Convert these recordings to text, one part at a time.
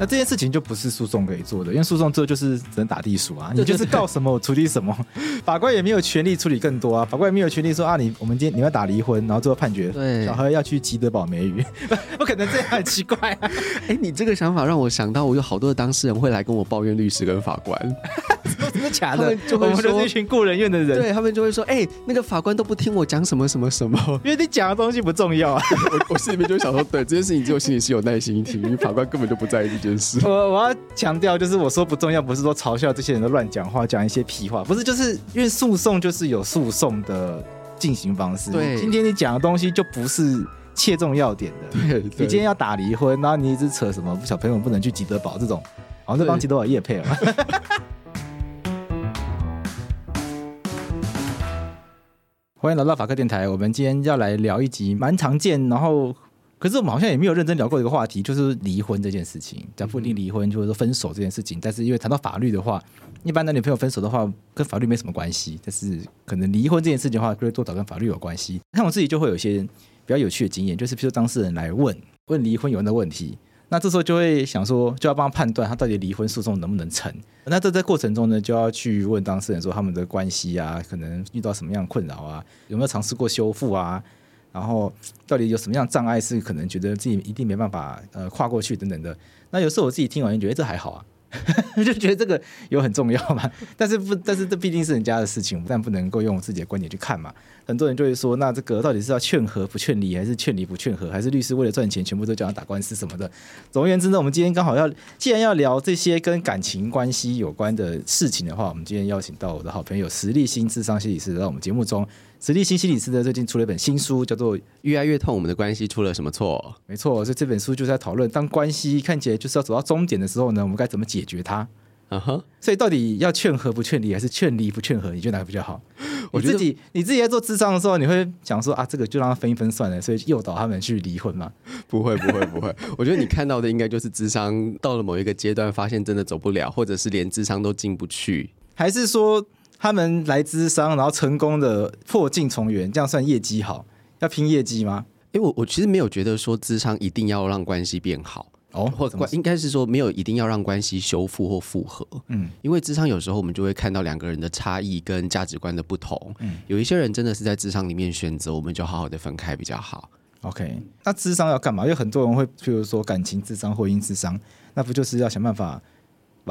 那这件事情就不是诉讼可以做的，因为诉讼做就是只能打地鼠啊，你就是告什么我处理什么，法官也没有权利处理更多啊，法官也没有权利说啊，你我们今天你要打离婚，然后最后判决，对，小孩要去吉德堡美语，不可能这样，很奇怪啊。哎，你这个想法让我想到，我有好多的当事人会来跟我抱怨律师跟法官，真的假的？就会说一群故人院的人，对他们就会说，哎，那个法官都不听我讲什么什么什么，因为你讲的东西不重要啊。我我心里面就想说，对这件事情，只有心里是有耐心听，因为法官根本就不在意这件事。我 我要强调，就是我说不重要，不是说嘲笑这些人都乱讲话，讲一些屁话，不是，就是因为诉讼就是有诉讼的进行方式。对，今天你讲的东西就不是切中要点的。对，你今天要打离婚，然后你一直扯什么小朋友不能去吉德堡这种，好像在帮吉德堡叶配了。欢迎来到法客电台，我们今天要来聊一集蛮常见，然后。可是我们好像也没有认真聊过一个话题，就是离婚这件事情。讲不定离婚，就是说分手这件事情。但是因为谈到法律的话，一般男女朋友分手的话，跟法律没什么关系。但是可能离婚这件事情的话，就会多少跟法律有关系。像我自己就会有一些比较有趣的经验，就是譬如当事人来问问离婚有关的问题，那这时候就会想说，就要帮他判断他到底离婚诉讼能不能成。那这在过程中呢，就要去问当事人说他们的关系啊，可能遇到什么样困扰啊，有没有尝试过修复啊？然后到底有什么样障碍是可能觉得自己一定没办法呃跨过去等等的？那有时候我自己听完就觉得这还好啊，就觉得这个有很重要嘛。但是不，但是这毕竟是人家的事情，但不能够用自己的观点去看嘛。很多人就会说，那这个到底是要劝和不劝离，还是劝离不劝和，还是律师为了赚钱全部都叫他打官司什么的？总而言之呢，我们今天刚好要既然要聊这些跟感情关系有关的事情的话，我们今天邀请到我的好朋友实力新智商心理师来我们节目中。石立新心理师呢，最近出了一本新书，叫做《越爱越痛》，我们的关系出了什么错？没错，所以这本书就是在讨论，当关系看起来就是要走到终点的时候呢，我们该怎么解决它？嗯哼。所以到底要劝和不劝离，还是劝离不劝和？你觉得哪个比较好？我自己，你自己在做智商的时候，你会想说啊，这个就让他分一分算了，所以诱导他们去离婚吗？不会，不会，不会。我觉得你看到的应该就是智商到了某一个阶段，发现真的走不了，或者是连智商都进不去，还是说？他们来咨商，然后成功的破镜重圆，这样算业绩好？要拼业绩吗？因为我我其实没有觉得说咨商一定要让关系变好哦，或关应该是说没有一定要让关系修复或复合。嗯，因为咨商有时候我们就会看到两个人的差异跟价值观的不同。嗯，有一些人真的是在智商里面选择，我们就好好的分开比较好。OK，那智商要干嘛？因为很多人会，譬如说感情智商、婚姻智商，那不就是要想办法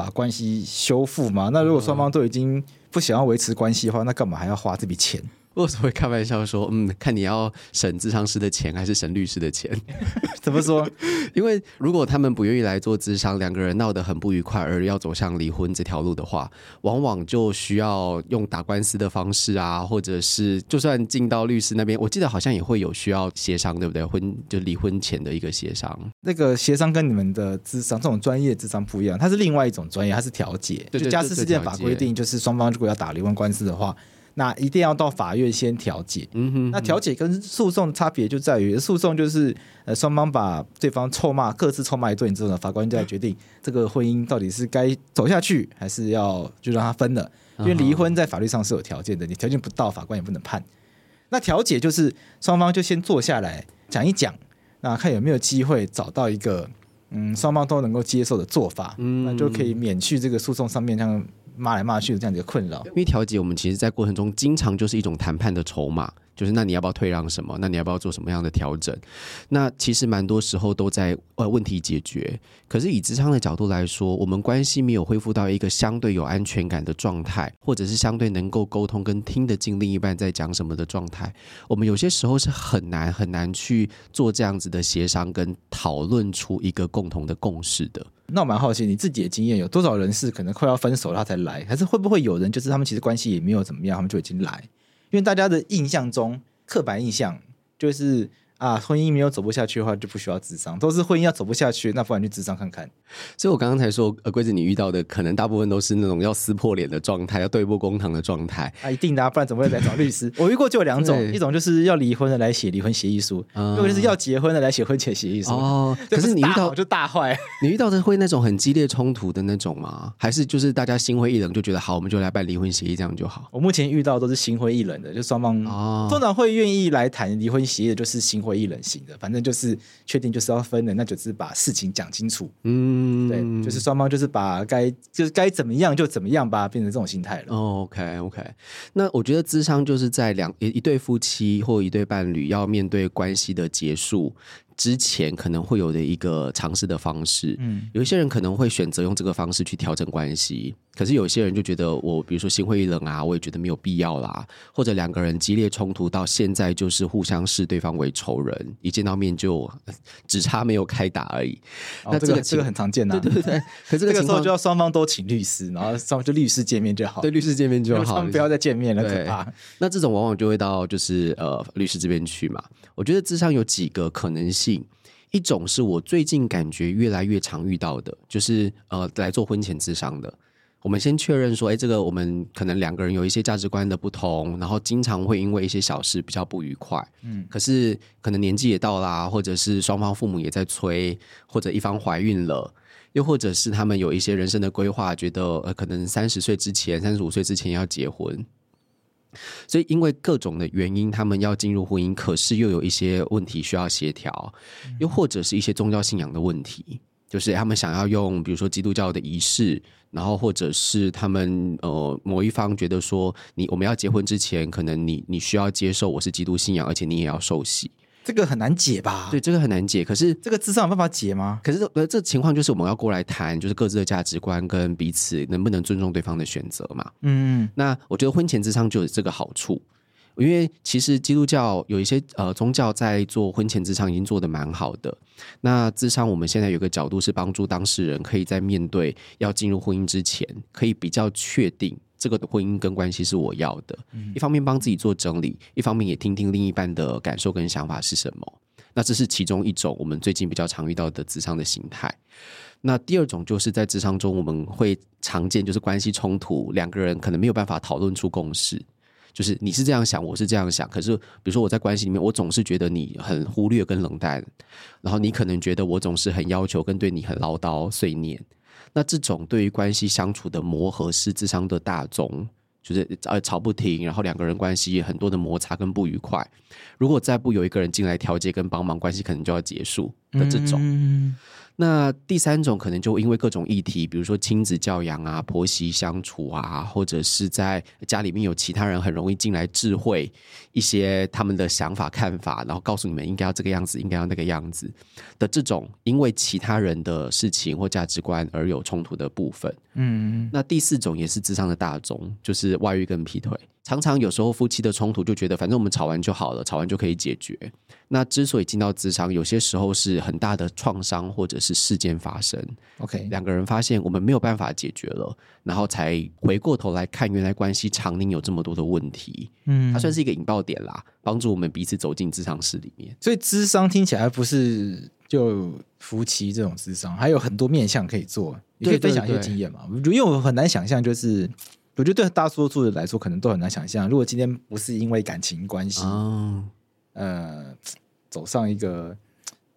把关系修复嘛？那如果双方都已经不想要维持关系的话，那干嘛还要花这笔钱？我只会开玩笑说，嗯，看你要省智商师的钱还是省律师的钱？怎么说？因为如果他们不愿意来做智商，两个人闹得很不愉快，而要走向离婚这条路的话，往往就需要用打官司的方式啊，或者是就算进到律师那边，我记得好像也会有需要协商，对不对？婚就离婚前的一个协商。那个协商跟你们的智商这种专业智商不一样，它是另外一种专业，它是调解。就家事事件法规定，就是双方如果要打离婚官司的话。那一定要到法院先调解。嗯哼，那调解跟诉讼差别就在于，诉讼就是呃双方把对方臭骂，各自臭骂一顿之后呢，法官就来决定这个婚姻到底是该走下去，还是要就让他分了。因为离婚在法律上是有条件的，你条件不到，法官也不能判。那调解就是双方就先坐下来讲一讲，那看有没有机会找到一个嗯双方都能够接受的做法，那就可以免去这个诉讼上面像。骂来骂去的这样子的困扰，因为调解我们其实，在过程中经常就是一种谈判的筹码，就是那你要不要退让什么？那你要不要做什么样的调整？那其实蛮多时候都在呃问题解决。可是以咨商的角度来说，我们关系没有恢复到一个相对有安全感的状态，或者是相对能够沟通跟听得进另一半在讲什么的状态，我们有些时候是很难很难去做这样子的协商跟讨论出一个共同的共识的。那我蛮好奇，你自己的经验有多少人是可能快要分手了他才来，还是会不会有人就是他们其实关系也没有怎么样，他们就已经来？因为大家的印象中，刻板印象就是。啊，婚姻没有走不下去的话，就不需要智商。都是婚姻要走不下去，那不然去智商看看。所以我刚刚才说，呃，规子你遇到的可能大部分都是那种要撕破脸的状态，要对簿公堂的状态。啊，一定的，不然怎么会来找律师？我遇过就有两种，一种就是要离婚的来写离婚协议书，另一个就是要结婚的来写婚前协议书。哦，可是你遇到就大坏，你遇到的会那种很激烈冲突的那种吗？还是就是大家心灰意冷，就觉得好，我们就来办离婚协议这样就好？我目前遇到都是心灰意冷的，就双方哦，通常会愿意来谈离婚协议的，就是心灰意冷型的，反。正就是确定就是要分的，那就是把事情讲清楚。嗯，对，就是双方就是把该就是该怎么样就怎么样吧，变成这种心态了。哦，OK OK，那我觉得智商就是在两一一对夫妻或一对伴侣要面对关系的结束之前可能会有的一个尝试的方式，嗯，有一些人可能会选择用这个方式去调整关系，可是有些人就觉得我比如说心灰意冷啊，我也觉得没有必要啦，或者两个人激烈冲突到现在就是互相视对方为仇人，一见到面就只差没有开打而已。哦、那这个这个很常见呐，对对对。可是这个时候就要双方都请律师，然后双方就律师见面就好，对律师见面就好，不要再见面了，可怕。那这种往往就会到就是呃律师这边去嘛。我觉得智商有几个可能性。一种是我最近感觉越来越常遇到的，就是呃来做婚前咨商的。我们先确认说，哎，这个我们可能两个人有一些价值观的不同，然后经常会因为一些小事比较不愉快。嗯，可是可能年纪也到啦，或者是双方父母也在催，或者一方怀孕了，又或者是他们有一些人生的规划，觉得呃可能三十岁之前、三十五岁之前要结婚。所以，因为各种的原因，他们要进入婚姻，可是又有一些问题需要协调，又或者是一些宗教信仰的问题，就是他们想要用，比如说基督教的仪式，然后或者是他们呃某一方觉得说，你我们要结婚之前，可能你你需要接受我是基督信仰，而且你也要受洗。这个很难解吧？对，这个很难解。可是这个智商有办法解吗？可是呃，这情况就是我们要过来谈，就是各自的价值观跟彼此能不能尊重对方的选择嘛。嗯，那我觉得婚前智商就有这个好处，因为其实基督教有一些呃宗教在做婚前智商已经做的蛮好的。那智商我们现在有个角度是帮助当事人可以在面对要进入婚姻之前，可以比较确定。这个婚姻跟关系是我要的，一方面帮自己做整理，一方面也听听另一半的感受跟想法是什么。那这是其中一种我们最近比较常遇到的职场的形态。那第二种就是在职场中我们会常见，就是关系冲突，两个人可能没有办法讨论出共识，就是你是这样想，我是这样想。可是比如说我在关系里面，我总是觉得你很忽略跟冷淡，然后你可能觉得我总是很要求跟对你很唠叨碎念。那这种对于关系相处的磨合是智商的大宗，就是呃吵不停，然后两个人关系很多的摩擦跟不愉快。如果再不有一个人进来调节跟帮忙，关系可能就要结束的这种。那第三种可能就因为各种议题，比如说亲子教养啊、婆媳相处啊，或者是在家里面有其他人很容易进来智慧一些他们的想法看法，然后告诉你们应该要这个样子，应该要那个样子的这种，因为其他人的事情或价值观而有冲突的部分，嗯，那第四种也是智商的大宗，就是外遇跟劈腿。常常有时候夫妻的冲突就觉得，反正我们吵完就好了，吵完就可以解决。那之所以进到咨商，有些时候是很大的创伤或者是事件发生。OK，两个人发现我们没有办法解决了，然后才回过头来看，原来关系常年有这么多的问题。嗯，它算是一个引爆点啦，帮助我们彼此走进咨商室里面。所以咨商听起来不是就夫妻这种咨商，还有很多面向可以做。你可以分享一些经验嘛？因为我很难想象，就是。我觉得对大多数人来说，可能都很难想象，如果今天不是因为感情关系，哦、呃，走上一个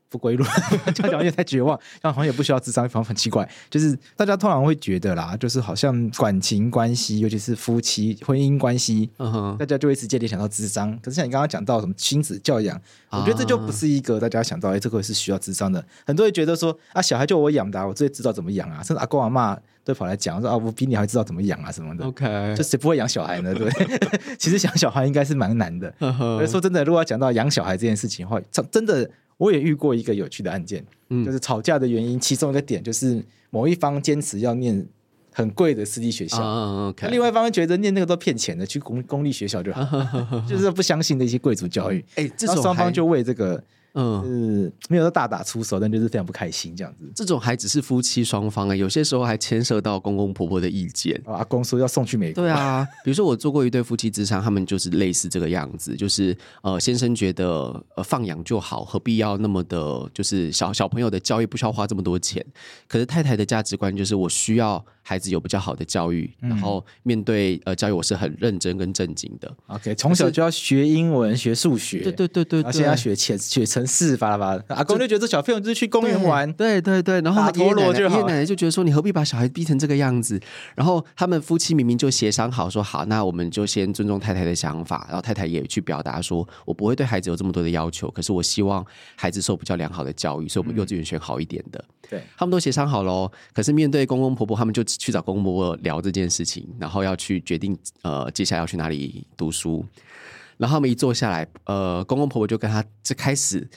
不归路，这样讲有点太绝望，这样好像也不需要智商，反正很奇怪。就是大家通常会觉得啦，就是好像感情关系，尤其是夫妻婚姻关系，嗯、大家就会直接联想到智商。可是像你刚刚讲到什么亲子教养，我觉得这就不是一个大家想到，哎，这个是需要智商的。很多人觉得说啊，小孩就我养的、啊，我最知道怎么养啊，甚至阿公阿嬷。都跑来讲说啊，我比你还知道怎么养啊什么的。OK，就谁不会养小孩呢？对，其实养小孩应该是蛮难的。所以说真的，如果要讲到养小孩这件事情的话，真的我也遇过一个有趣的案件，嗯、就是吵架的原因，其中一个点就是某一方坚持要念很贵的私立学校，uh, okay. 另外一方觉得念那个都骗钱的，去公公立学校就好，就是不相信那些贵族教育。哎、欸，这双方就为这个。嗯，是没有说大打出手，但就是非常不开心这样子。这种还只是夫妻双方啊，有些时候还牵涉到公公婆婆的意见。啊、阿公说要送去美国。对啊，比如说我做过一对夫妻之商，他们就是类似这个样子，就是呃，先生觉得呃放养就好，何必要那么的，就是小小朋友的教育不需要花这么多钱。可是太太的价值观就是我需要。孩子有比较好的教育，然后面对呃教育，我是很认真跟正经的。OK，从小就要学英文、学数学，对对对对，而且要学写写程式，巴拉巴拉。阿公就觉得这小朋友就是去公园玩，对对对，然后爷爷奶奶爷爷奶奶就觉得说，你何必把小孩逼成这个样子？然后他们夫妻明明就协商好说好，那我们就先尊重太太的想法，然后太太也去表达说，我不会对孩子有这么多的要求，可是我希望孩子受比较良好的教育，所以我们幼稚园选好一点的。对，他们都协商好喽。可是面对公公婆婆，他们就。去找公公婆婆聊这件事情，然后要去决定呃接下来要去哪里读书，然后他们一坐下来，呃公公婆婆就跟他就开始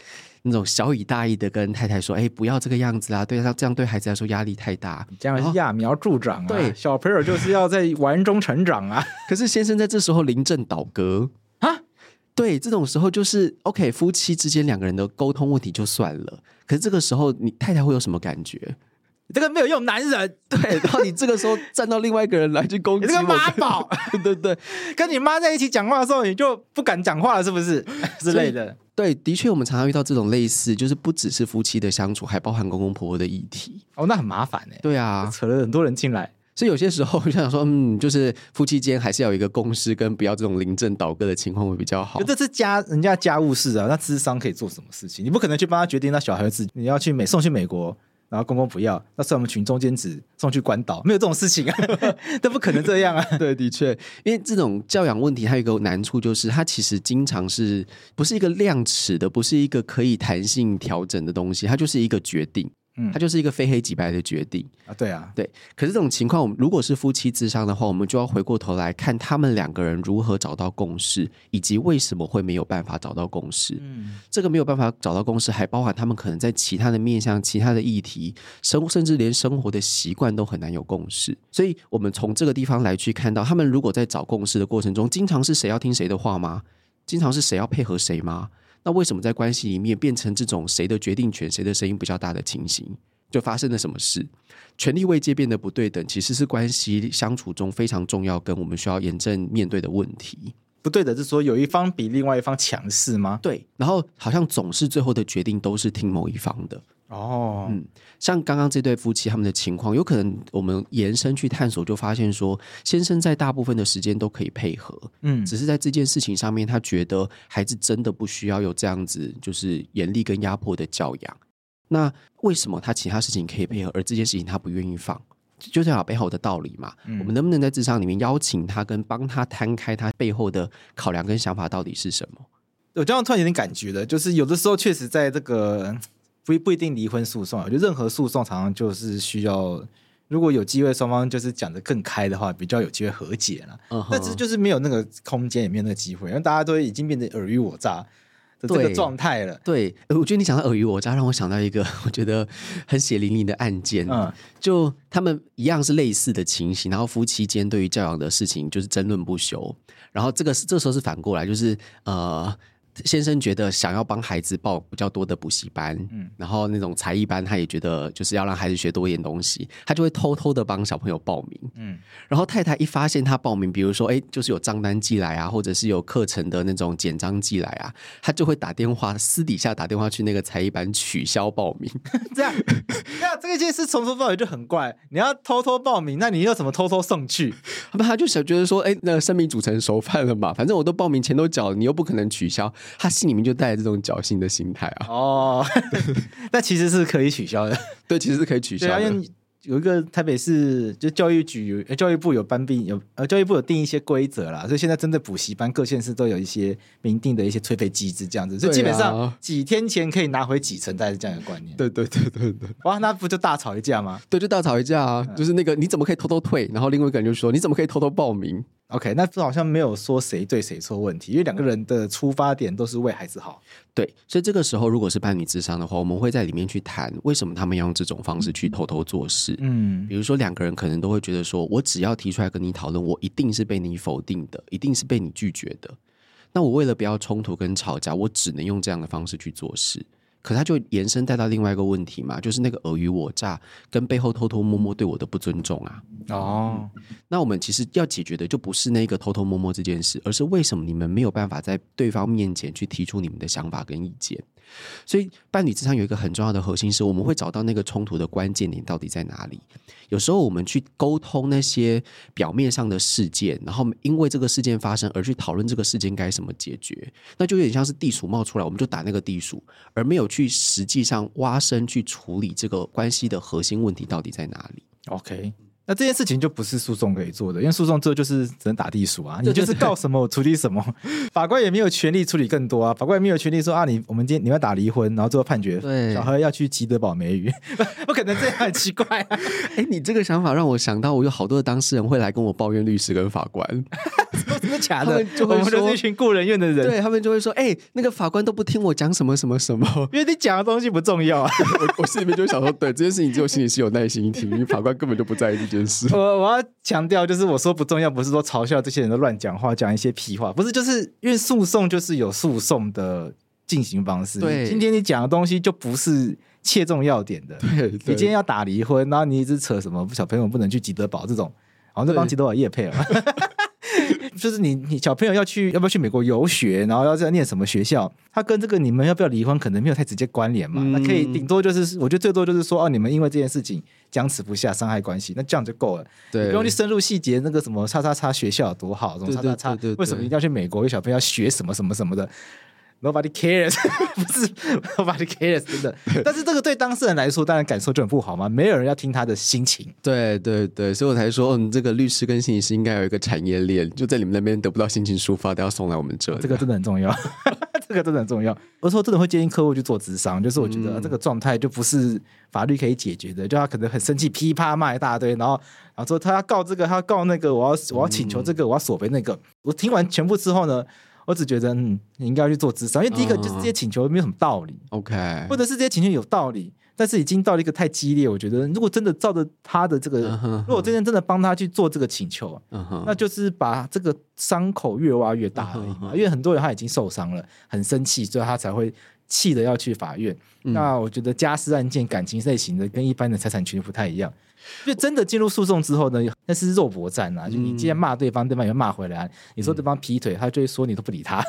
那种小以大意的跟太太说，哎不要这个样子啊，对他这样对孩子来说压力太大，这样揠苗助长啊，对小朋友就是要在玩中成长啊。可是先生在这时候临阵倒戈啊，对这种时候就是 OK 夫妻之间两个人的沟通问题就算了，可是这个时候你太太会有什么感觉？这个没有用，男人对，然后你这个时候站到另外一个人来去攻击，你这个 妈宝，对对对，跟你妈在一起讲话的时候，你就不敢讲话了，是不是 之类的？对，的确，我们常常遇到这种类似，就是不只是夫妻的相处，还包含公公婆婆的议题。哦，那很麻烦哎。对啊，扯了很多人进来，所以有些时候就想说，嗯，就是夫妻间还是要有一个共识，跟不要这种临阵倒戈的情况会比较好。这是家人家家务事啊，那智商可以做什么事情？你不可能去帮他决定，那小孩子你要去美送去美国。然后公公不要，那算我们群中间子送去关岛，没有这种事情啊，都不可能这样啊。对，的确，因为这种教养问题，还有一个难处就是，它其实经常是不是一个量尺的，不是一个可以弹性调整的东西，它就是一个决定。嗯，它就是一个非黑即白的决定啊，对啊，对。可是这种情况，我们如果是夫妻智商的话，我们就要回过头来看他们两个人如何找到共识，以及为什么会没有办法找到共识。嗯，这个没有办法找到共识，还包含他们可能在其他的面向、其他的议题，生甚至连生活的习惯都很难有共识。所以，我们从这个地方来去看到，他们如果在找共识的过程中，经常是谁要听谁的话吗？经常是谁要配合谁吗？那为什么在关系里面变成这种谁的决定权、谁的声音比较大的情形？就发生了什么事？权力位阶变得不对等，其实是关系相处中非常重要，跟我们需要严正面对的问题。不对的是说有一方比另外一方强势吗？对，然后好像总是最后的决定都是听某一方的。哦，嗯，像刚刚这对夫妻他们的情况，有可能我们延伸去探索，就发现说，先生在大部分的时间都可以配合，嗯，只是在这件事情上面，他觉得孩子真的不需要有这样子，就是严厉跟压迫的教养。那为什么他其他事情可以配合，而这件事情他不愿意放？就这样背后的道理嘛。嗯，我们能不能在智商里面邀请他，跟帮他摊开他背后的考量跟想法到底是什么？我这样突然有点感觉的，就是有的时候确实在这个。不不一定离婚诉讼，我觉得任何诉讼常常就是需要，如果有机会双方就是讲的更开的话，比较有机会和解了。Uh huh. 但是就是没有那个空间，也没有那个机会，因为大家都已经变得尔虞我诈。的这个状态了。对，我觉得你讲到尔虞我诈，让我想到一个我觉得很血淋淋的案件。嗯，就他们一样是类似的情形，然后夫妻间对于教养的事情就是争论不休。然后这个这时候是反过来，就是呃。先生觉得想要帮孩子报比较多的补习班，嗯，然后那种才艺班，他也觉得就是要让孩子学多一点东西，他就会偷偷的帮小朋友报名，嗯，然后太太一发现他报名，比如说哎，就是有账单寄来啊，或者是有课程的那种简章寄来啊，他就会打电话私底下打电话去那个才艺班取消报名，这样，那这件事从头到尾就很怪，你要偷偷报名，那你又怎么偷偷送去？那 他就想觉得说，哎，那个生米煮成熟饭了嘛，反正我都报名钱都缴了，你又不可能取消。他心里面就带着这种侥幸的心态啊！哦，那其实是可以取消的。对，其实是可以取消的。因为有一个台北市就教育局、教育部有颁定有呃教育部有定一些规则啦，所以现在针对补习班各县市都有一些明定的一些退费机制，这样子，所以基本上几天前可以拿回几成，大概是这样的观念。对对对对对。哇，那不就大吵一架吗？对，就大吵一架啊！就是那个你怎么可以偷偷退？然后另外一个人就说你怎么可以偷偷报名？OK，那这好像没有说谁对谁错问题，因为两个人的出发点都是为孩子好。对，所以这个时候如果是伴侣智商的话，我们会在里面去谈为什么他们要用这种方式去偷偷做事。嗯，比如说两个人可能都会觉得说，我只要提出来跟你讨论，我一定是被你否定的，一定是被你拒绝的。那我为了不要冲突跟吵架，我只能用这样的方式去做事。可他就延伸带到另外一个问题嘛，就是那个尔虞我诈跟背后偷偷摸摸对我的不尊重啊。哦，那我们其实要解决的就不是那个偷偷摸摸这件事，而是为什么你们没有办法在对方面前去提出你们的想法跟意见？所以伴侣之上有一个很重要的核心是，我们会找到那个冲突的关键点到底在哪里。有时候我们去沟通那些表面上的事件，然后因为这个事件发生而去讨论这个事件该怎么解决，那就有点像是地鼠冒出来，我们就打那个地鼠，而没有去实际上挖深去处理这个关系的核心问题到底在哪里。OK。那这件事情就不是诉讼可以做的，因为诉讼之后就是只能打地鼠啊，你就是告什么我处理什么，法官也没有权利处理更多啊，法官也没有权利说啊，你我们今天你要打离婚，然后最后判决，对，小何要去吉德堡美语，不可能这样，很奇怪啊。哎、欸，你这个想法让我想到，我有好多的当事人会来跟我抱怨律师跟法官，真的假的？就会说一群故人院的人，对他们就会说，哎、欸，那个法官都不听我讲什么什么什么，因为你讲的东西不重要啊。我我心里面就想说，对这件事情，只有心里是有耐心听，因 为法官根本就不在意这件事。我我要强调，就是我说不重要，不是说嘲笑这些人都乱讲话，讲一些屁话，不是，就是因为诉讼就是有诉讼的进行方式。对，今天你讲的东西就不是切中要点的。对，你今天要打离婚，然后你一直扯什么小朋友不能去吉德堡这种，好像这帮吉德堡夜配了。就是你，你小朋友要去，要不要去美国游学，然后要在念什么学校？他跟这个你们要不要离婚，可能没有太直接关联嘛。嗯、那可以顶多就是，我觉得最多就是说，哦，你们因为这件事情僵持不下，伤害关系，那这样就够了。对，不用去深入细节，那个什么叉叉叉学校有多好，什么叉叉叉，为什么一定要去美国？因为小朋友要学什么什么什么的。Nobody cares，不是 Nobody cares，真的。但是这个对当事人来说，当然感受就很不好嘛。没有人要听他的心情。对对对，所以我才说，嗯，这个律师跟心理师应该有一个产业链，就在你们那边得不到心情抒发，都要送来我们这里。这个真的很重要，这个真的很重要。我说真的会建议客户去做智商，就是我觉得这个状态就不是法律可以解决的，就他可能很生气，噼啪骂一大堆，然后然后说他要告这个，他要告那个，我要我要请求这个，我要索赔那个。我听完全部之后呢？我只觉得，嗯，你应该要去做咨商，因为第一个就是这些请求没有什么道理，OK，或者是这些请求有道理，但是已经到了一个太激烈。我觉得，如果真的照着他的这个，如果真的真的帮他去做这个请求，那就是把这个伤口越挖越大而已嘛。因为很多人他已经受伤了，很生气，所以他才会气的要去法院。那我觉得家事案件、感情类型的跟一般的财产权不太一样。就真的进入诉讼之后呢，那是肉搏战啊！就你既然骂对方，对方也骂回来。你说对方劈腿，他就会说你都不理他。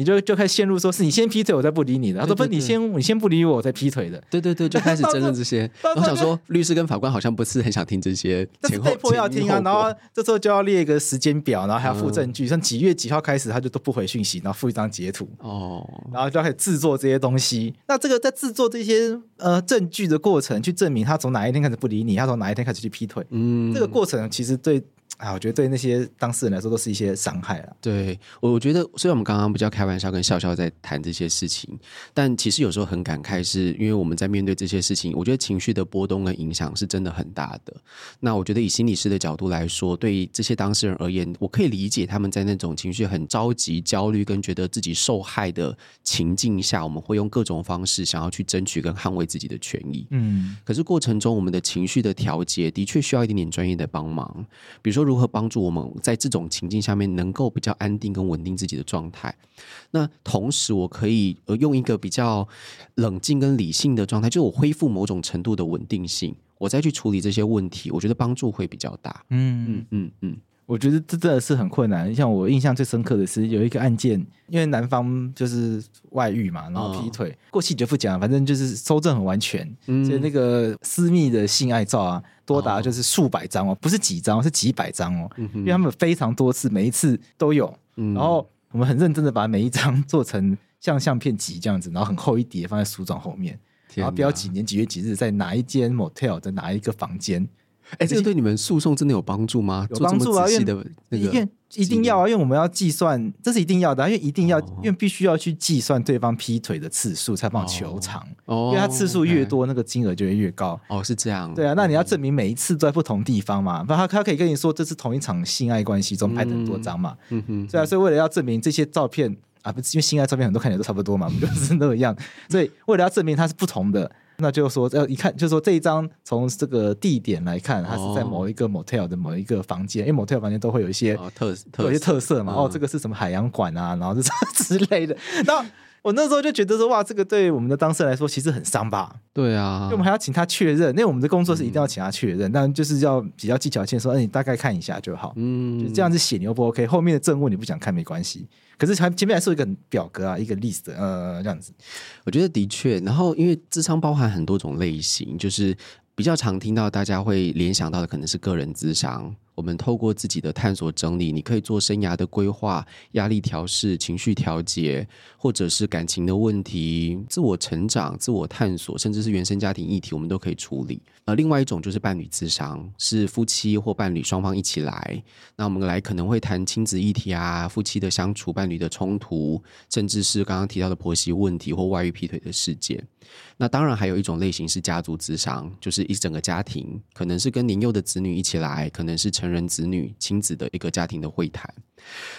你就就开始陷入说，是你先劈腿，我再不理你的。他说不，你先你先不理我，我再劈腿的。对对对，就开始 争论这些。我想说，律师跟法官好像不是很想听这些，但是被迫要听啊。然后这时候就要列一个时间表，然后还要附证据，像几月几号开始，他就都不回讯息，然后附一张截图。哦，然后就要开始制作这些东西。那这个在制作这些呃证据的过程，去证明他从哪一天开始不理你，他从哪一天开始去劈腿。嗯，这个过程其实对。啊，我觉得对那些当事人来说都是一些伤害了。对，我我觉得虽然我们刚刚比较开玩笑跟笑笑在谈这些事情，但其实有时候很感慨，是因为我们在面对这些事情，我觉得情绪的波动跟影响是真的很大的。那我觉得以心理师的角度来说，对于这些当事人而言，我可以理解他们在那种情绪很着急、焦虑跟觉得自己受害的情境下，我们会用各种方式想要去争取跟捍卫自己的权益。嗯，可是过程中我们的情绪的调节的确需要一点点专业的帮忙，比如说如何帮助我们在这种情境下面能够比较安定跟稳定自己的状态。那同时，我可以呃用一个比较冷静跟理性的状态，就我恢复某种程度的稳定性，我再去处理这些问题，我觉得帮助会比较大。嗯嗯嗯嗯。我觉得这真的是很困难。像我印象最深刻的是有一个案件，因为男方就是外遇嘛，然后劈腿，哦、过去就不讲，反正就是收证很完全，嗯、所以那个私密的性爱照啊，多达就是数百张哦，不是几张，是几百张哦，因为他们非常多次，每一次都有，嗯、然后我们很认真的把每一张 做成像相片集这样子，然后很厚一叠放在书状后面，然后标几年几月几日在哪一间 motel 在哪一个房间。哎，这个对你们诉讼真的有帮助吗？有帮助啊，因为因为一定要啊，因为我们要计算，这是一定要的，因为一定要，因为必须要去计算对方劈腿的次数，才帮求偿。哦，因为他次数越多，那个金额就会越高。哦，是这样。对啊，那你要证明每一次都在不同地方嘛？不然他他可以跟你说这是同一场性爱关系中拍的很多张嘛？嗯哼。对啊，所以为了要证明这些照片啊，不是因为性爱照片很多看起来都差不多嘛，不就是那样？所以为了要证明它是不同的。那就是说，要一看，就是说这一张从这个地点来看，它是在某一个 motel 的某一个房间，因为 motel 房间都会有一些特特有一些特色嘛。哦，这个是什么海洋馆啊，然后这 之类的。那我那时候就觉得说，哇，这个对我们的当事人来说其实很伤吧？对啊，因为我们还要请他确认，因为我们的工作是一定要请他确认，但就是要比较技巧性说，哎，你大概看一下就好。嗯，就这样子写你又不 OK，后面的证物你不想看没关系。可是前前面还是有一个表格啊，一个 list，呃，这样子。我觉得的确，然后因为智商包含很多种类型，就是比较常听到大家会联想到的可能是个人智商。我们透过自己的探索整理，你可以做生涯的规划、压力调试、情绪调节，或者是感情的问题、自我成长、自我探索，甚至是原生家庭议题，我们都可以处理。呃，另外一种就是伴侣咨商，是夫妻或伴侣双方一起来，那我们来可能会谈亲子议题啊、夫妻的相处、伴侣的冲突，甚至是刚刚提到的婆媳问题或外遇劈腿的事件。那当然还有一种类型是家族咨商，就是一整个家庭，可能是跟年幼的子女一起来，可能是成人子女亲子的一个家庭的会谈。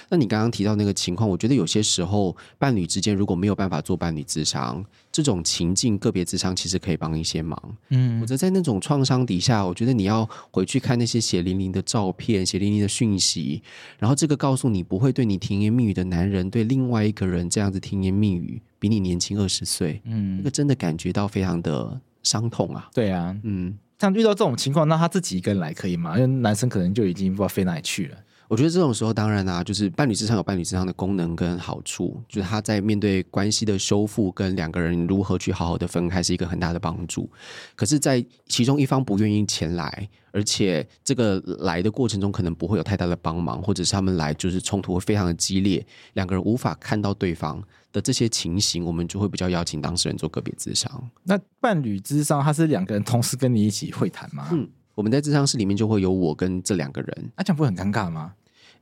那你刚刚提到那个情况，我觉得有些时候伴侣之间如果没有办法做伴侣智商，这种情境个别智商其实可以帮一些忙。嗯，或者在那种创伤底下，我觉得你要回去看那些血淋淋的照片、血淋淋的讯息，然后这个告诉你不会对你甜言蜜语的男人，对另外一个人这样子甜言蜜语。比你年轻二十岁，嗯，那个真的感觉到非常的伤痛啊。对啊，嗯，像遇到这种情况，那他自己一个人来可以吗？因为男生可能就已经不知道飞哪里去了。我觉得这种时候，当然啊，就是伴侣咨商有伴侣咨商的功能跟好处，就是他在面对关系的修复跟两个人如何去好好的分开是一个很大的帮助。可是，在其中一方不愿意前来，而且这个来的过程中可能不会有太大的帮忙，或者是他们来就是冲突会非常的激烈，两个人无法看到对方的这些情形，我们就会比较邀请当事人做个别咨商。那伴侣咨商，他是两个人同时跟你一起会谈吗？嗯，我们在智商室里面就会有我跟这两个人，那、啊、这样不会很尴尬吗？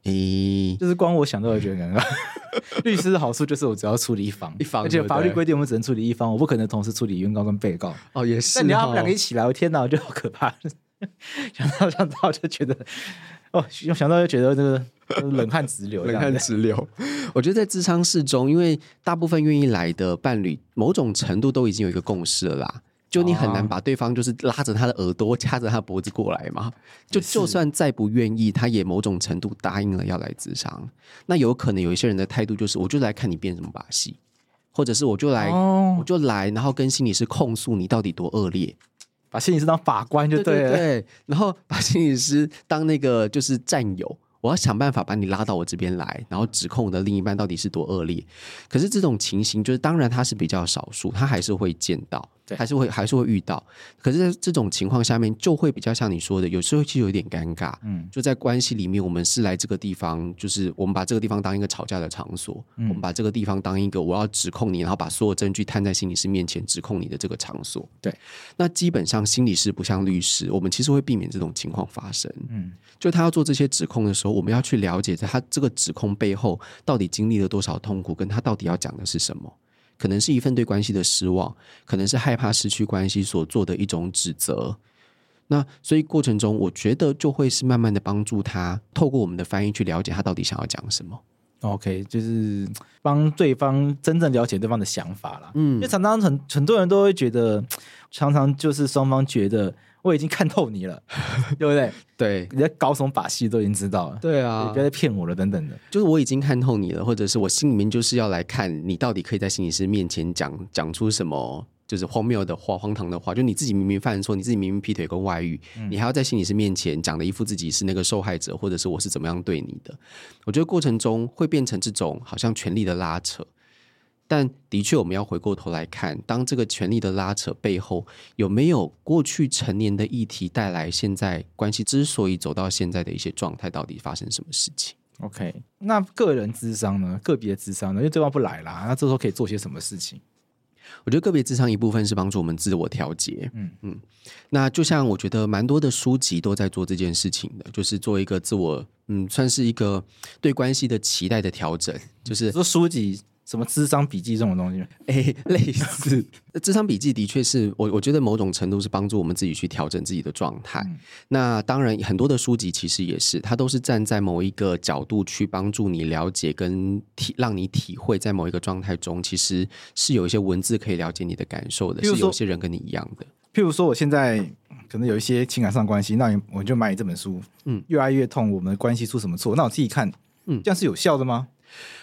诶，欸、就是光我想到就觉得尴尬。律师的好处就是我只要处理一方，一方，而且法律规定我们只能处理一方，我不可能同时处理原告跟被告。哦，也是。那你要他们两个一起来，我天哪，我觉得好可怕。想到想到就觉得，哦，想到就觉得这个冷汗直流，冷汗直流。我觉得在咨商室中，因为大部分愿意来的伴侣，某种程度都已经有一个共识了啦。就你很难把对方就是拉着他的耳朵，掐着他的脖子过来嘛。就就算再不愿意，他也某种程度答应了要来自商。那有可能有一些人的态度就是，我就来看你变什么把戏，或者是我就来，我就来，然后跟心理师控诉你到底多恶劣，把心理师当法官就对了，对，然后把心理师当那个就是战友。我要想办法把你拉到我这边来，然后指控我的另一半到底是多恶劣。可是这种情形，就是当然他是比较少数，他还是会见到。对，还是会还是会遇到。可是，在这种情况下面，就会比较像你说的，有时候其实有点尴尬。嗯，就在关系里面，我们是来这个地方，就是我们把这个地方当一个吵架的场所，嗯、我们把这个地方当一个我要指控你，然后把所有证据摊在心理师面前指控你的这个场所。对，那基本上心理师不像律师，我们其实会避免这种情况发生。嗯，就他要做这些指控的时候，我们要去了解在他这个指控背后到底经历了多少痛苦，跟他到底要讲的是什么。可能是一份对关系的失望，可能是害怕失去关系所做的一种指责。那所以过程中，我觉得就会是慢慢的帮助他，透过我们的翻译去了解他到底想要讲什么。OK，就是帮对方真正了解对方的想法啦。嗯，因为常常很很多人都会觉得，常常就是双方觉得。我已经看透你了，对不对？对，你在搞什么把戏都已经知道了。对啊，你不要再骗我了，等等的。就是我已经看透你了，或者是我心里面就是要来看你到底可以在心理师面前讲讲出什么，就是荒谬的话、荒唐的话。就你自己明明犯错，你自己明明劈腿跟外遇，嗯、你还要在心理师面前讲的一副自己是那个受害者，或者是我是怎么样对你的。我觉得过程中会变成这种好像权力的拉扯。但的确，我们要回过头来看，当这个权力的拉扯背后有没有过去成年的议题带来现在关系之所以走到现在的一些状态，到底发生什么事情？OK，那个人智商呢？个别智商呢？因为对方不来啦，那这时候可以做些什么事情？我觉得个别智商一部分是帮助我们自我调节。嗯嗯，那就像我觉得蛮多的书籍都在做这件事情的，就是做一个自我，嗯，算是一个对关系的期待的调整，就是说书籍。什么智商笔记这种东西？哎、欸，类似智商笔记的确是我，我觉得某种程度是帮助我们自己去调整自己的状态。嗯、那当然，很多的书籍其实也是，它都是站在某一个角度去帮助你了解跟体，让你体会在某一个状态中，其实是有一些文字可以了解你的感受的，是有些人跟你一样的。譬如说，我现在可能有一些情感上关系，那我就买你这本书，嗯，越爱越痛，我们的关系出什么错？那我自己看，嗯，这样是有效的吗？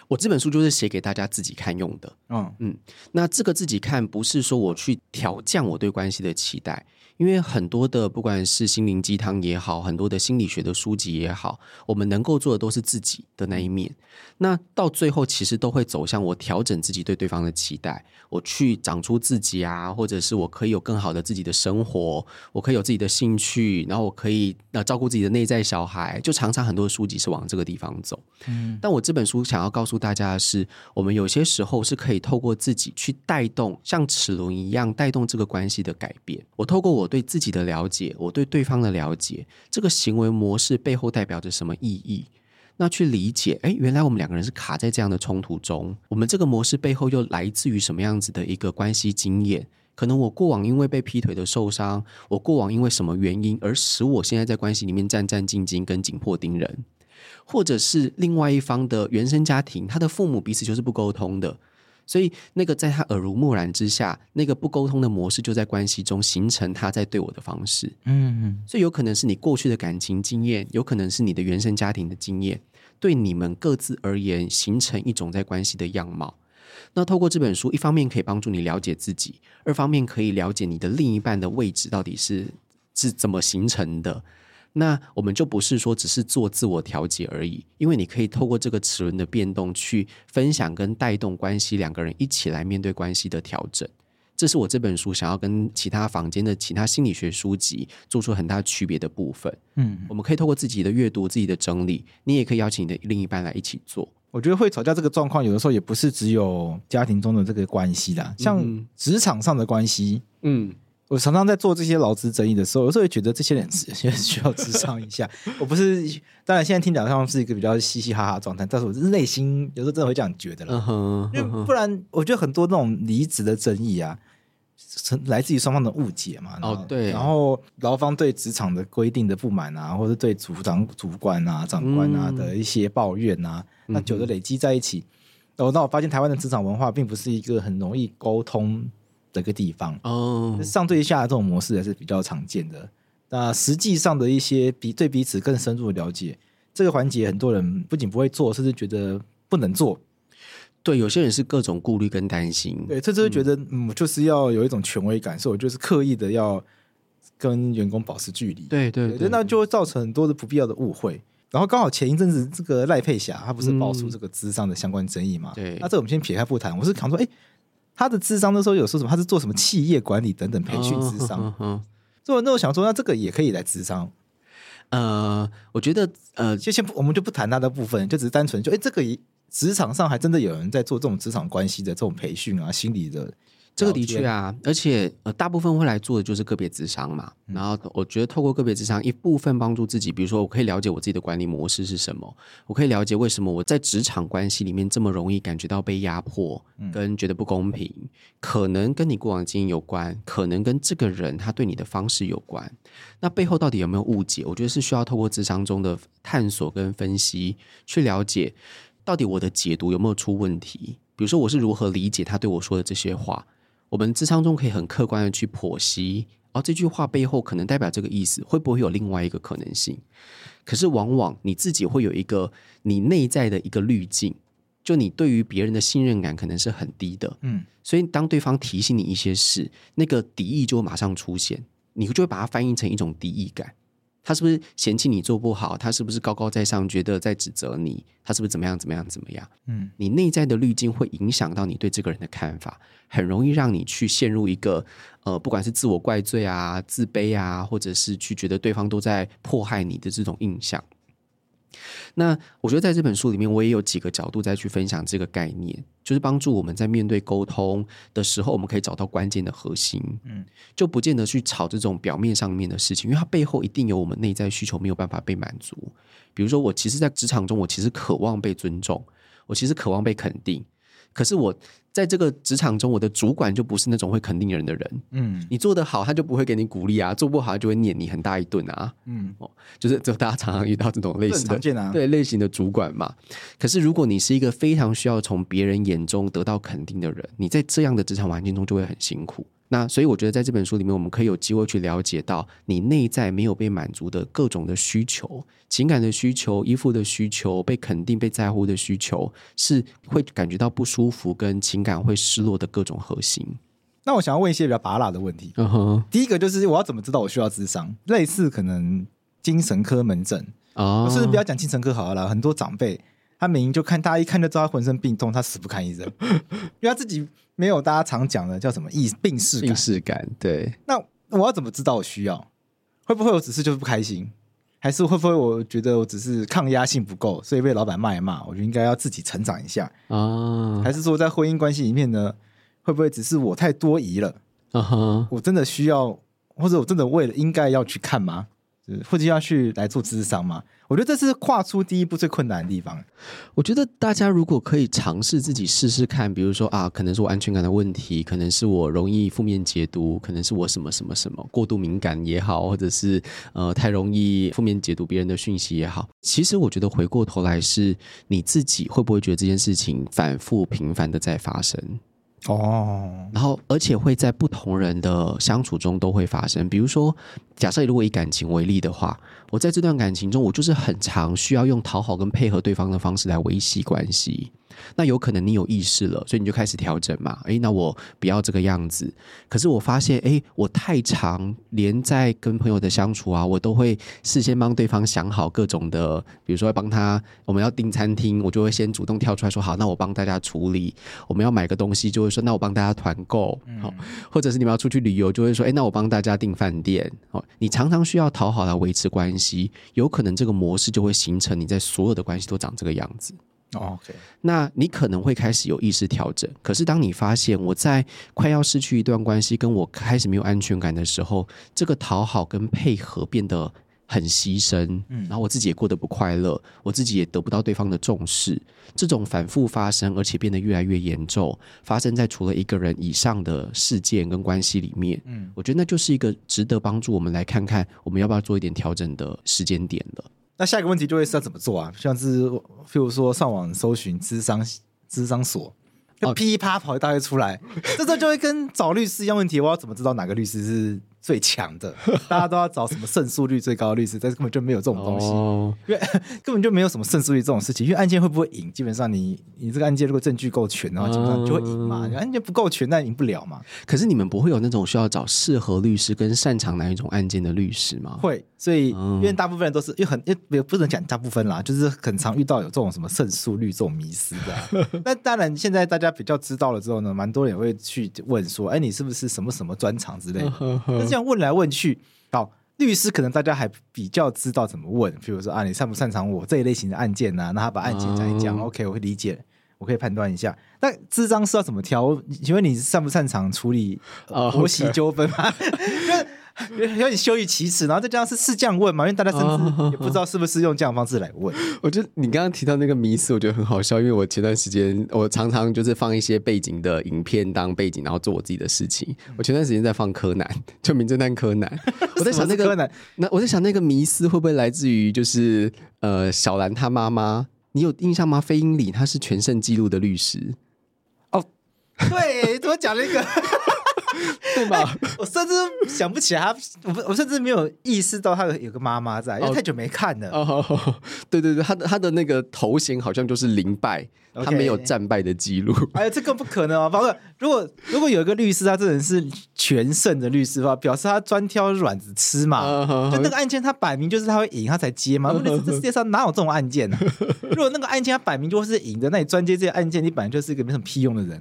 我这本书就是写给大家自己看用的。嗯嗯，那这个自己看不是说我去调降我对关系的期待。因为很多的不管是心灵鸡汤也好，很多的心理学的书籍也好，我们能够做的都是自己的那一面。那到最后其实都会走向我调整自己对对方的期待，我去长出自己啊，或者是我可以有更好的自己的生活，我可以有自己的兴趣，然后我可以呃照顾自己的内在小孩。就常常很多的书籍是往这个地方走。嗯，但我这本书想要告诉大家的是，我们有些时候是可以透过自己去带动，像齿轮一样带动这个关系的改变。我透过我。对自己的了解，我对对方的了解，这个行为模式背后代表着什么意义？那去理解，哎，原来我们两个人是卡在这样的冲突中。我们这个模式背后又来自于什么样子的一个关系经验？可能我过往因为被劈腿的受伤，我过往因为什么原因而使我现在在关系里面战战兢兢跟紧迫盯人，或者是另外一方的原生家庭，他的父母彼此就是不沟通的。所以，那个在他耳濡目染之下，那个不沟通的模式就在关系中形成他在对我的方式。嗯嗯，所以有可能是你过去的感情经验，有可能是你的原生家庭的经验，对你们各自而言形成一种在关系的样貌。那透过这本书，一方面可以帮助你了解自己，二方面可以了解你的另一半的位置到底是是怎么形成的。那我们就不是说只是做自我调节而已，因为你可以透过这个齿轮的变动去分享跟带动关系，两个人一起来面对关系的调整。这是我这本书想要跟其他房间的其他心理学书籍做出很大区别的部分。嗯，我们可以透过自己的阅读、自己的整理，你也可以邀请你的另一半来一起做。我觉得会吵架这个状况，有的时候也不是只有家庭中的这个关系啦，像职场上的关系，嗯。我常常在做这些劳资争议的时候，有时候会觉得这些人需 需要智商一下。我不是，当然现在听起来像是一个比较嘻嘻哈哈状态，但是我是内心有时候真的会这样觉得了。Uh uh. 因为不然，我觉得很多那种离职的争议啊，来自于双方的误解嘛。哦，对。然后劳方对职场的规定的不满啊，或者对组长、主管啊、长官啊的一些抱怨啊，嗯、那久的累积在一起，然后那我发现台湾的职场文化并不是一个很容易沟通。这个地方哦，上对下的这种模式还是比较常见的。那实际上的一些比对彼此更深入的了解，这个环节很多人不仅不会做，甚至觉得不能做。对，有些人是各种顾虑跟担心。对，甚至会觉得嗯，就是要有一种权威感受，我就是刻意的要跟员工保持距离。对对对，那就会造成很多的不必要的误会。然后刚好前一阵子这个赖佩霞，她不是爆出这个资上的相关争议嘛？对，那这我们先撇开不谈。我是想说，哎。他的智商那时候有说什么？他是做什么企业管理等等培训智商。嗯，所以那我想说，那这个也可以来智商。呃，我觉得呃，就先我们就不谈他的部分，就只是单纯就哎，这个职场上还真的有人在做这种职场关系的这种培训啊，心理的。这个的确啊，而且呃，大部分会来做的就是个别智商嘛。然后我觉得透过个别智商，一部分帮助自己，比如说我可以了解我自己的管理模式是什么，我可以了解为什么我在职场关系里面这么容易感觉到被压迫，跟觉得不公平，可能跟你过往经验有关，可能跟这个人他对你的方式有关。那背后到底有没有误解？我觉得是需要透过智商中的探索跟分析，去了解到底我的解读有没有出问题。比如说我是如何理解他对我说的这些话。我们智商中可以很客观的去剖析，而、哦、这句话背后可能代表这个意思，会不会有另外一个可能性？可是往往你自己会有一个你内在的一个滤镜，就你对于别人的信任感可能是很低的，嗯，所以当对方提醒你一些事，那个敌意就会马上出现，你就会把它翻译成一种敌意感。他是不是嫌弃你做不好？他是不是高高在上，觉得在指责你？他是不是怎么样怎么样怎么样？嗯，你内在的滤镜会影响到你对这个人的看法，很容易让你去陷入一个呃，不管是自我怪罪啊、自卑啊，或者是去觉得对方都在迫害你的这种印象。那我觉得在这本书里面，我也有几个角度再去分享这个概念，就是帮助我们在面对沟通的时候，我们可以找到关键的核心。嗯，就不见得去吵这种表面上面的事情，因为它背后一定有我们内在需求没有办法被满足。比如说，我其实，在职场中，我其实渴望被尊重，我其实渴望被肯定。可是我在这个职场中，我的主管就不是那种会肯定人的人。嗯，你做得好，他就不会给你鼓励啊；做不好，他就会念你很大一顿啊。嗯，哦，就是就大家常常遇到这种类型的，对类型的主管嘛。可是如果你是一个非常需要从别人眼中得到肯定的人，你在这样的职场环境中就会很辛苦。那所以我觉得在这本书里面，我们可以有机会去了解到你内在没有被满足的各种的需求，情感的需求、依附的需求、被肯定、被在乎的需求，是会感觉到不舒服跟情感会失落的各种核心。那我想要问一些比较拔辣的问题。嗯哼，第一个就是我要怎么知道我需要智商？类似可能精神科门诊啊，我甚至不要讲精神科好了，很多长辈。他明明就看大家一看就知道他浑身病痛，他死不看医生，因为他自己没有大家常讲的叫什么意病识病逝感。对，那我要怎么知道我需要？会不会我只是就是不开心？还是会不会我觉得我只是抗压性不够，所以被老板骂一骂？我就应该要自己成长一下啊？还是说在婚姻关系里面呢？会不会只是我太多疑了？啊哈，我真的需要，或者我真的为了应该要去看吗？或者要去来做咨商吗？我觉得这是跨出第一步最困难的地方。我觉得大家如果可以尝试自己试试看，比如说啊，可能是我安全感的问题，可能是我容易负面解读，可能是我什么什么什么过度敏感也好，或者是呃太容易负面解读别人的讯息也好。其实我觉得回过头来是你自己会不会觉得这件事情反复频繁的在发生？哦，然后而且会在不同人的相处中都会发生。比如说，假设如果以感情为例的话，我在这段感情中，我就是很常需要用讨好跟配合对方的方式来维系关系。那有可能你有意识了，所以你就开始调整嘛。诶，那我不要这个样子。可是我发现，诶，我太常连在跟朋友的相处啊，我都会事先帮对方想好各种的，比如说帮他，我们要订餐厅，我就会先主动跳出来说好，那我帮大家处理。我们要买个东西，就会说那我帮大家团购。好，或者是你们要出去旅游，就会说，诶，那我帮大家订饭店。哦，你常常需要讨好来维持关系，有可能这个模式就会形成你在所有的关系都长这个样子。哦，OK，那你可能会开始有意识调整。可是当你发现我在快要失去一段关系，跟我开始没有安全感的时候，这个讨好跟配合变得很牺牲，嗯，然后我自己也过得不快乐，我自己也得不到对方的重视。这种反复发生，而且变得越来越严重，发生在除了一个人以上的事件跟关系里面，嗯，我觉得那就是一个值得帮助我们来看看我们要不要做一点调整的时间点了。那下一个问题就会是要怎么做啊？像是譬如说上网搜寻智商智商所，噼啪跑一大堆出来，这时候就会跟找律师一样问题。我要怎么知道哪个律师是最强的，大家都要找什么胜诉率最高的律师，但是根本就没有这种东西，哦、因为 根本就没有什么胜诉率这种事情。因为案件会不会赢，基本上你你这个案件如果证据够全的话，基本上就会赢嘛。你案件不够全，那赢不了嘛。可是你们不会有那种需要找适合律师跟擅长哪一种案件的律师吗？会，所以、嗯、因为大部分人都是因为很因为不能讲大部分啦，就是很常遇到有这种什么胜诉率这种迷思的。那当然，现在大家比较知道了之后呢，蛮多人也会去问说，哎，你是不是什么什么专长之类的？那这样问来问去，好，律师可能大家还比较知道怎么问，比如说啊，你擅不擅长我这一类型的案件呢、啊？那他把案件讲一讲、嗯、，OK，我会理解，我可以判断一下。那智商是要怎么挑？请问你擅不擅长处理婆媳纠纷吗？有点羞于启齿，然后再加上是是这样问嘛？因为大家甚至也不知道是不是用这样的方式来问。我觉得你刚刚提到那个迷思，我觉得很好笑，因为我前段时间我常常就是放一些背景的影片当背景，然后做我自己的事情。我前段时间在放柯南，就名侦探柯南。我在想那个柯南，那我在想那个迷思会不会来自于就是呃小兰她妈妈？你有印象吗？飞鹰里他是全胜纪录的律师。哦，对，怎么讲那个？我甚至想不起来他，我我甚至没有意识到他有个妈妈在，因为太久没看了。哦，哦对对对，他的他的那个头衔好像就是零败。他没有战败的记录，哎呀，这更不可能啊！包括如果如果有一个律师，他这人是全胜的律师的话，表示他专挑软子吃嘛。Uh, 就那个案件，他摆明就是他会赢，他才接嘛。问题是这世界上哪有这种案件呢、啊？如果那个案件他摆明就是赢的，那你专接这些案件，你本来就是一个没什么屁用的人。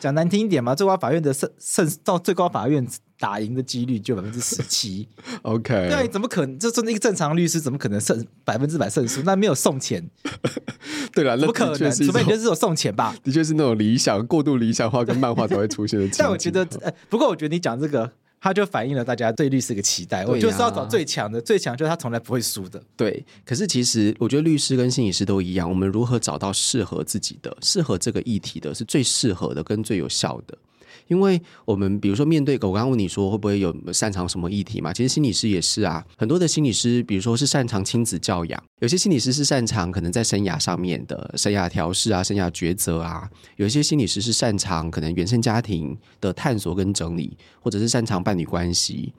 讲、uh, 难听一点嘛，最高法院的胜胜到最高法院。打赢的几率就百分之十七，OK？对，怎么可能？这是一个正常律师，怎么可能胜百分之百胜诉？那没有送钱，对了，不可能，除非你就是有送钱吧？的确是那种理想、过度理想化跟漫画才会出现的。但我觉得，不过我觉得你讲这个，他就反映了大家对律师的期待。我就是要找最强的，最强就是他从来不会输的。对，可是其实我觉得律师跟心理师都一样，我们如何找到适合自己的、适合这个议题的，是最适合的跟最有效的。因为我们比如说面对我刚刚问你说会不会有擅长什么议题嘛？其实心理师也是啊，很多的心理师，比如说是擅长亲子教养，有些心理师是擅长可能在生涯上面的生涯调试啊、生涯抉择啊，有一些心理师是擅长可能原生家庭的探索跟整理，或者是擅长伴侣关系。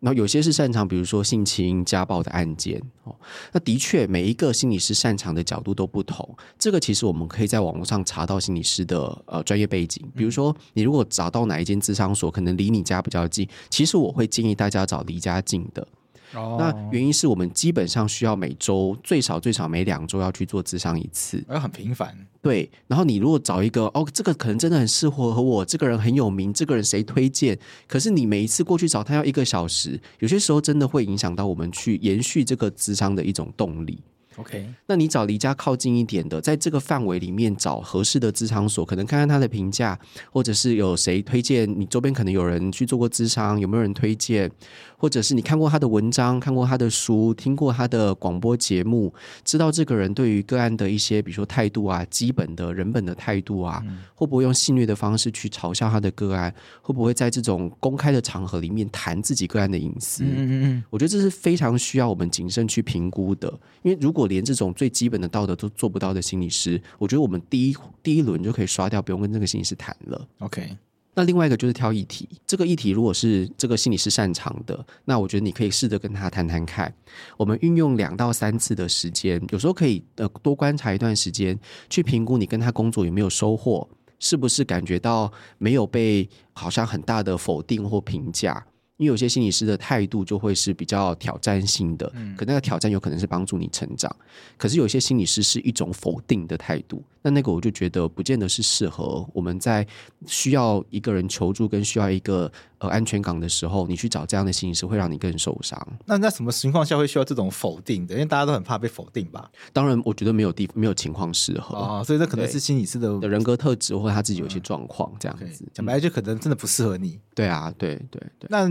然后有些是擅长，比如说性侵、家暴的案件哦。那的确，每一个心理师擅长的角度都不同。这个其实我们可以在网络上查到心理师的呃专业背景。比如说，你如果找到哪一间智商所，可能离你家比较近，其实我会建议大家找离家近的。Oh. 那原因是我们基本上需要每周最少最少每两周要去做智商一次，而很频繁。对，然后你如果找一个哦，这个可能真的很适合和我，这个人很有名，这个人谁推荐？可是你每一次过去找他要一个小时，有些时候真的会影响到我们去延续这个智商的一种动力。OK，那你找离家靠近一点的，在这个范围里面找合适的咨商所，可能看看他的评价，或者是有谁推荐，你周边可能有人去做过咨商，有没有人推荐？或者是你看过他的文章，看过他的书，听过他的广播节目，知道这个人对于个案的一些，比如说态度啊，基本的人本的态度啊，嗯、会不会用戏谑的方式去嘲笑他的个案？会不会在这种公开的场合里面谈自己个案的隐私？嗯嗯嗯，我觉得这是非常需要我们谨慎去评估的，因为如果连这种最基本的道德都做不到的心理师，我觉得我们第一第一轮就可以刷掉，不用跟这个心理师谈了。OK。那另外一个就是挑议题，这个议题如果是这个心理师擅长的，那我觉得你可以试着跟他谈谈看。我们运用两到三次的时间，有时候可以呃多观察一段时间，去评估你跟他工作有没有收获，是不是感觉到没有被好像很大的否定或评价。因为有些心理师的态度就会是比较挑战性的，可那个挑战有可能是帮助你成长，可是有些心理师是一种否定的态度，那那个我就觉得不见得是适合我们在需要一个人求助跟需要一个。呃，安全感的时候，你去找这样的心理师会让你更受伤。那在什么情况下会需要这种否定的？因为大家都很怕被否定吧？当然，我觉得没有地没有情况适合啊、哦，所以这可能是心理师的的人格特质，或者他自己有一些状况这样子。讲白了，就可能真的不适合你。嗯、对啊，对对对。那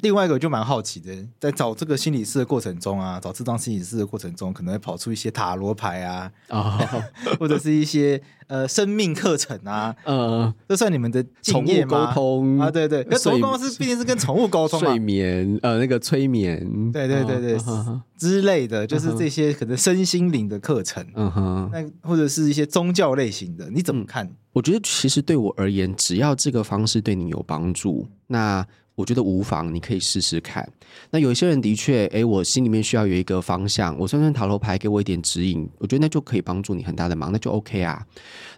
另外一个就蛮好奇的，在找这个心理师的过程中啊，找这张心理师的过程中，可能会跑出一些塔罗牌啊，哦、或者是一些。呃，生命课程啊，呃，这算你们的宠物沟通啊？对对，那宠物沟通是毕竟是跟宠物沟通嘛？睡眠，呃，那个催眠，对对对对、哦、之类的，就是这些可能身心灵的课程，嗯哼，那或者是一些宗教类型的，你怎么看？我觉得其实对我而言，只要这个方式对你有帮助，那我觉得无妨，你可以试试看。那有一些人的确，哎，我心里面需要有一个方向，我算算塔罗牌给我一点指引，我觉得那就可以帮助你很大的忙，那就 OK 啊。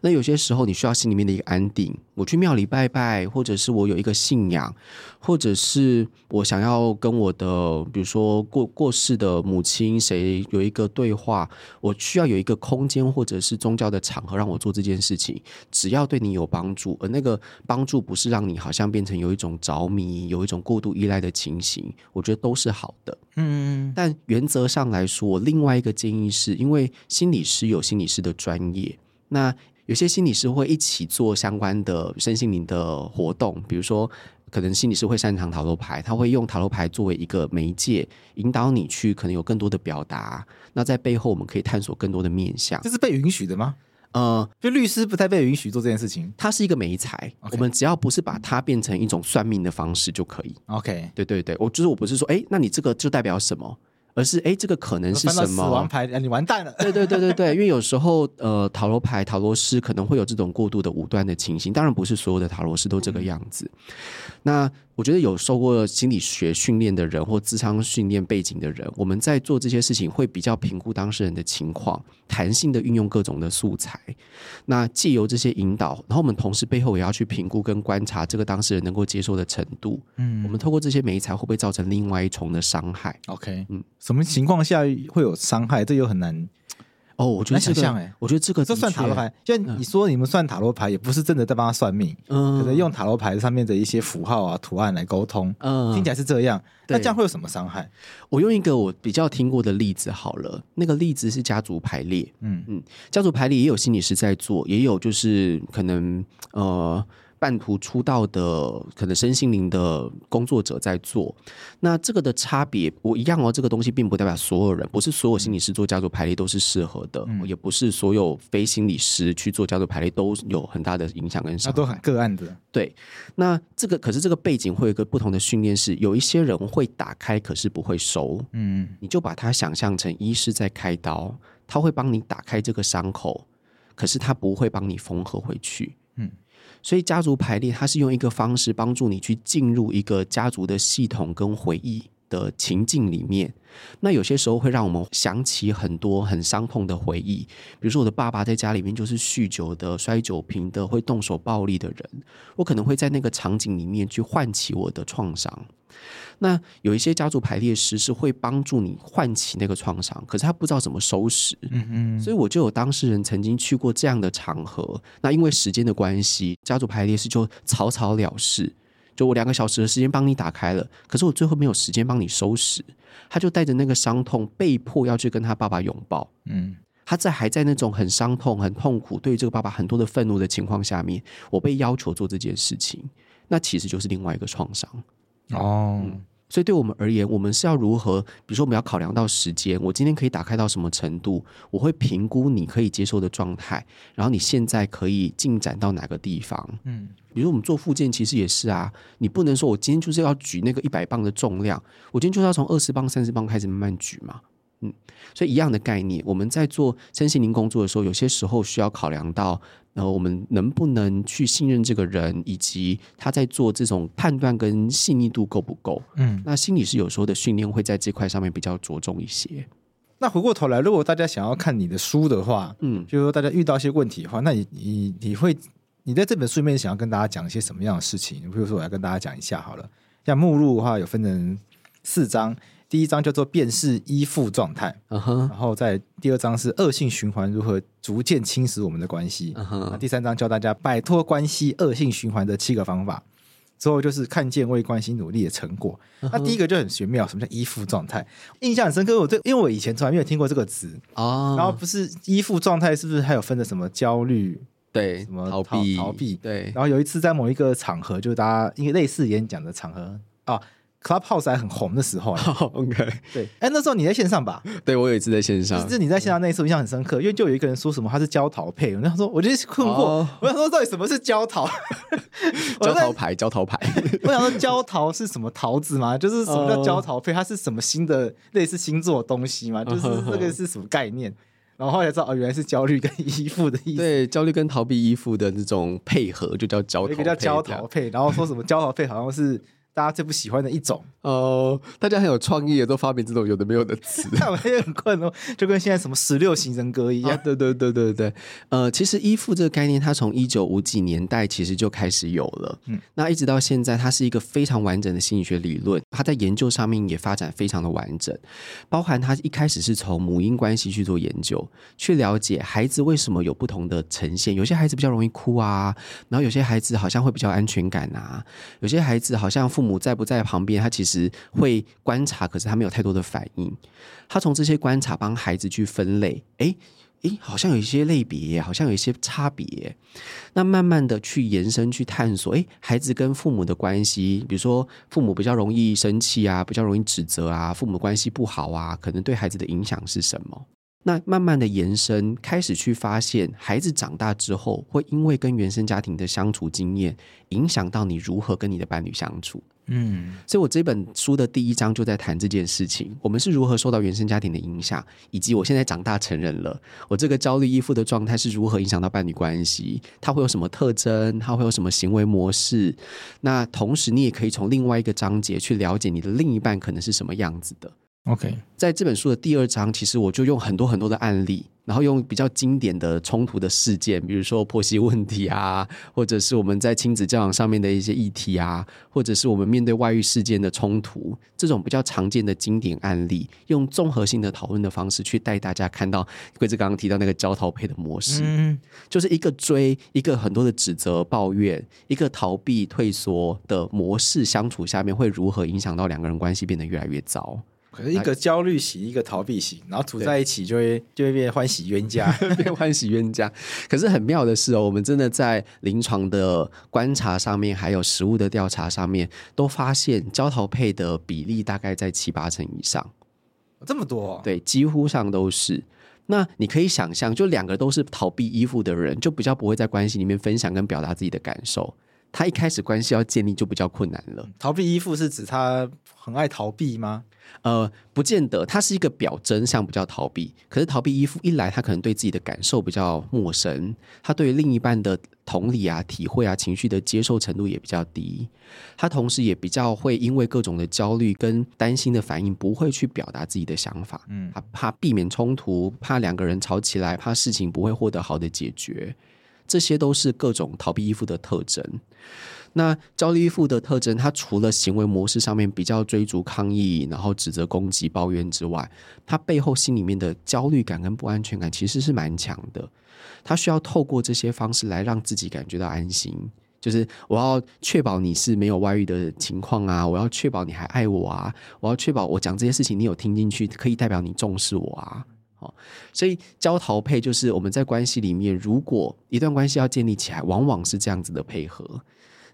那有些时候你需要心里面的一个安定，我去庙里拜拜，或者是我有一个信仰，或者是我想要跟我的，比如说过过世的母亲谁有一个对话，我需要有一个空间或者是宗教的场合让我做这件事情，只要对你有帮助，而那个帮助不是让你好像变成有一种着迷。有一种过度依赖的情形，我觉得都是好的。嗯，但原则上来说，另外一个建议是，因为心理师有心理师的专业，那有些心理师会一起做相关的身心灵的活动，比如说，可能心理师会擅长塔罗牌，他会用塔罗牌作为一个媒介，引导你去可能有更多的表达。那在背后，我们可以探索更多的面向。这是被允许的吗？呃，就律师不太被允许做这件事情，它是一个媒材，Okay. 我们只要不是把它变成一种算命的方式就可以。OK，对对对，我就是我不是说，哎，那你这个就代表什么？而是哎，这个可能是什么？死亡牌，你完蛋了。对对对对对，因为有时候呃，塔罗牌、塔罗师可能会有这种过度的武断的情形，当然不是所有的塔罗师都这个样子。嗯、那我觉得有受过心理学训练的人或智商训练背景的人，我们在做这些事情会比较评估当事人的情况，弹性的运用各种的素材。那借由这些引导，然后我们同时背后也要去评估跟观察这个当事人能够接受的程度。嗯，我们透过这些媒材会不会造成另外一重的伤害？OK，嗯。什么情况下会有伤害？这又很难哦。我觉得、这个、想象哎，我觉得这个这算塔罗牌。就你说你们算塔罗牌，也不是真的在帮他算命，嗯，可能用塔罗牌上面的一些符号啊、图案来沟通，嗯，听起来是这样。那这样会有什么伤害？我用一个我比较听过的例子好了，那个例子是家族排列。嗯嗯，家族排列也有心理师在做，也有就是可能呃。半途出道的可能身心灵的工作者在做，那这个的差别我一样哦。这个东西并不代表所有人，不是所有心理师做家族排列都是适合的，嗯、也不是所有非心理师去做家族排列都有很大的影响跟伤害。那都很个案的。对，那这个可是这个背景会有一个不同的训练，是有一些人会打开，可是不会收。嗯，你就把它想象成医师在开刀，他会帮你打开这个伤口，可是他不会帮你缝合回去。所以家族排列，它是用一个方式帮助你去进入一个家族的系统跟回忆的情境里面。那有些时候会让我们想起很多很伤痛的回忆，比如说我的爸爸在家里面就是酗酒的、摔酒瓶的、会动手暴力的人，我可能会在那个场景里面去唤起我的创伤。那有一些家族排列师是会帮助你唤起那个创伤，可是他不知道怎么收拾，嗯嗯，所以我就有当事人曾经去过这样的场合，那因为时间的关系，家族排列师就草草了事，就我两个小时的时间帮你打开了，可是我最后没有时间帮你收拾，他就带着那个伤痛被迫要去跟他爸爸拥抱，嗯，他在还在那种很伤痛、很痛苦，对于这个爸爸很多的愤怒的情况下面，我被要求做这件事情，那其实就是另外一个创伤。哦、嗯，所以对我们而言，我们是要如何？比如说，我们要考量到时间，我今天可以打开到什么程度？我会评估你可以接受的状态，然后你现在可以进展到哪个地方？嗯，比如我们做附件，其实也是啊，你不能说我今天就是要举那个一百磅的重量，我今天就是要从二十磅、三十磅开始慢慢举嘛。嗯，所以一样的概念，我们在做身心灵工作的时候，有些时候需要考量到。然后我们能不能去信任这个人，以及他在做这种判断跟细腻度够不够？嗯，那心理师有时候的训练会在这块上面比较着重一些。那回过头来，如果大家想要看你的书的话，嗯，就是说大家遇到一些问题的话，那你你你会你在这本书里面想要跟大家讲一些什么样的事情？比如说，我要跟大家讲一下好了，像目录的话有分成四章。第一章叫做辨识依附状态，uh huh. 然后在第二章是恶性循环如何逐渐侵蚀我们的关系，uh huh. 第三章教大家摆脱关系恶性循环的七个方法，之后就是看见为关系努力的成果。Uh huh. 那第一个就很玄妙，什么叫依附状态？印象很深刻，我对，因为我以前从来没有听过这个词啊。Uh 然后不是依附状态，是不是还有分的什么焦虑？对，什么逃避？逃避？对。然后有一次在某一个场合，就是大家因为类似演讲的场合啊。Clubhouse 还很红的时候，OK，对，哎，那时候你在线上吧？对，我有一次在线上，就是你在线上那一次印象很深刻，因为就有一个人说什么他是焦桃配，然后说我就困惑，我想说到底什么是焦桃？焦桃牌，焦桃牌，我想说焦桃是什么桃子吗？就是什么叫焦桃配？它是什么新的类似星座的东西吗？就是这个是什么概念？然后后来知道哦，原来是焦虑跟依附的意思。对，焦虑跟逃避依附的这种配合就叫焦桃配。一个叫焦桃配，然后说什么焦桃配好像是。大家最不喜欢的一种。哦，大家很有创意，都发明这种有的没有的词，那我也很困哦，就跟现在什么十六型人格一样。哦、对对对对对，呃，其实依附这个概念，它从一九五几年代其实就开始有了，嗯，那一直到现在，它是一个非常完整的心理学理论，它在研究上面也发展非常的完整，包含它一开始是从母婴关系去做研究，去了解孩子为什么有不同的呈现，有些孩子比较容易哭啊，然后有些孩子好像会比较安全感啊，有些孩子好像父母。母在不在旁边，他其实会观察，可是他没有太多的反应。他从这些观察帮孩子去分类，诶诶，好像有一些类别，好像有一些差别。那慢慢的去延伸去探索，诶，孩子跟父母的关系，比如说父母比较容易生气啊，比较容易指责啊，父母关系不好啊，可能对孩子的影响是什么？那慢慢的延伸，开始去发现，孩子长大之后，会因为跟原生家庭的相处经验，影响到你如何跟你的伴侣相处。嗯，所以我这本书的第一章就在谈这件事情，我们是如何受到原生家庭的影响，以及我现在长大成人了，我这个焦虑依附的状态是如何影响到伴侣关系，它会有什么特征，它会有什么行为模式。那同时，你也可以从另外一个章节去了解你的另一半可能是什么样子的。OK，在这本书的第二章，其实我就用很多很多的案例，然后用比较经典的冲突的事件，比如说婆媳问题啊，或者是我们在亲子教养上面的一些议题啊，或者是我们面对外遇事件的冲突，这种比较常见的经典案例，用综合性的讨论的方式去带大家看到，桂子刚刚提到那个焦逃配的模式，嗯，就是一个追，一个很多的指责抱怨，一个逃避退缩的模式相处下面，会如何影响到两个人关系变得越来越糟。可是一个焦虑型，一个逃避型，然后处在一起就会就会变欢喜冤家，变欢喜冤家。可是很妙的是哦，我们真的在临床的观察上面，还有实物的调查上面，都发现焦逃配的比例大概在七八成以上。这么多哦？对，几乎上都是。那你可以想象，就两个都是逃避依附的人，就比较不会在关系里面分享跟表达自己的感受。他一开始关系要建立就比较困难了。逃避依附是指他很爱逃避吗？呃，不见得，它是一个表征，像比较逃避。可是逃避依附一来，他可能对自己的感受比较陌生，他对于另一半的同理啊、体会啊、情绪的接受程度也比较低。他同时也比较会因为各种的焦虑跟担心的反应，不会去表达自己的想法。嗯，他怕避免冲突，怕两个人吵起来，怕事情不会获得好的解决。这些都是各种逃避依附的特征。那焦虑依附的特征，它除了行为模式上面比较追逐抗议，然后指责、攻击、抱怨之外，它背后心里面的焦虑感跟不安全感其实是蛮强的。它需要透过这些方式来让自己感觉到安心，就是我要确保你是没有外遇的情况啊，我要确保你还爱我啊，我要确保我讲这些事情你有听进去，可以代表你重视我啊。所以焦桃配就是我们在关系里面，如果一段关系要建立起来，往往是这样子的配合。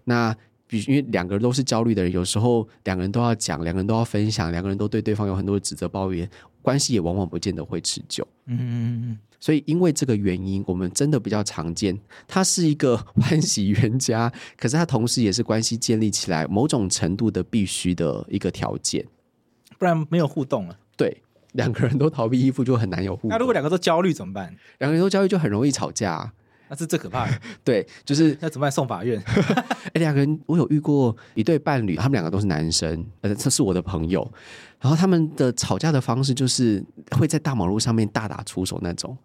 那比因为两个人都是焦虑的人，有时候两个人都要讲，两个人都要分享，两个人都对对方有很多的指责抱怨，关系也往往不见得会持久。嗯嗯嗯。所以因为这个原因，我们真的比较常见，他是一个 欢喜冤家，可是他同时也是关系建立起来某种程度的必须的一个条件，不然没有互动了。对。两个人都逃避依附，就很难有互动。那如果两个都焦虑怎么办？两个人都焦虑就很容易吵架，那是最可怕的。对，就是 那怎么办？送法院？哎，两个人，我有遇过一对伴侣，他们两个都是男生，呃，这是我的朋友。然后他们的吵架的方式就是会在大马路上面大打出手那种，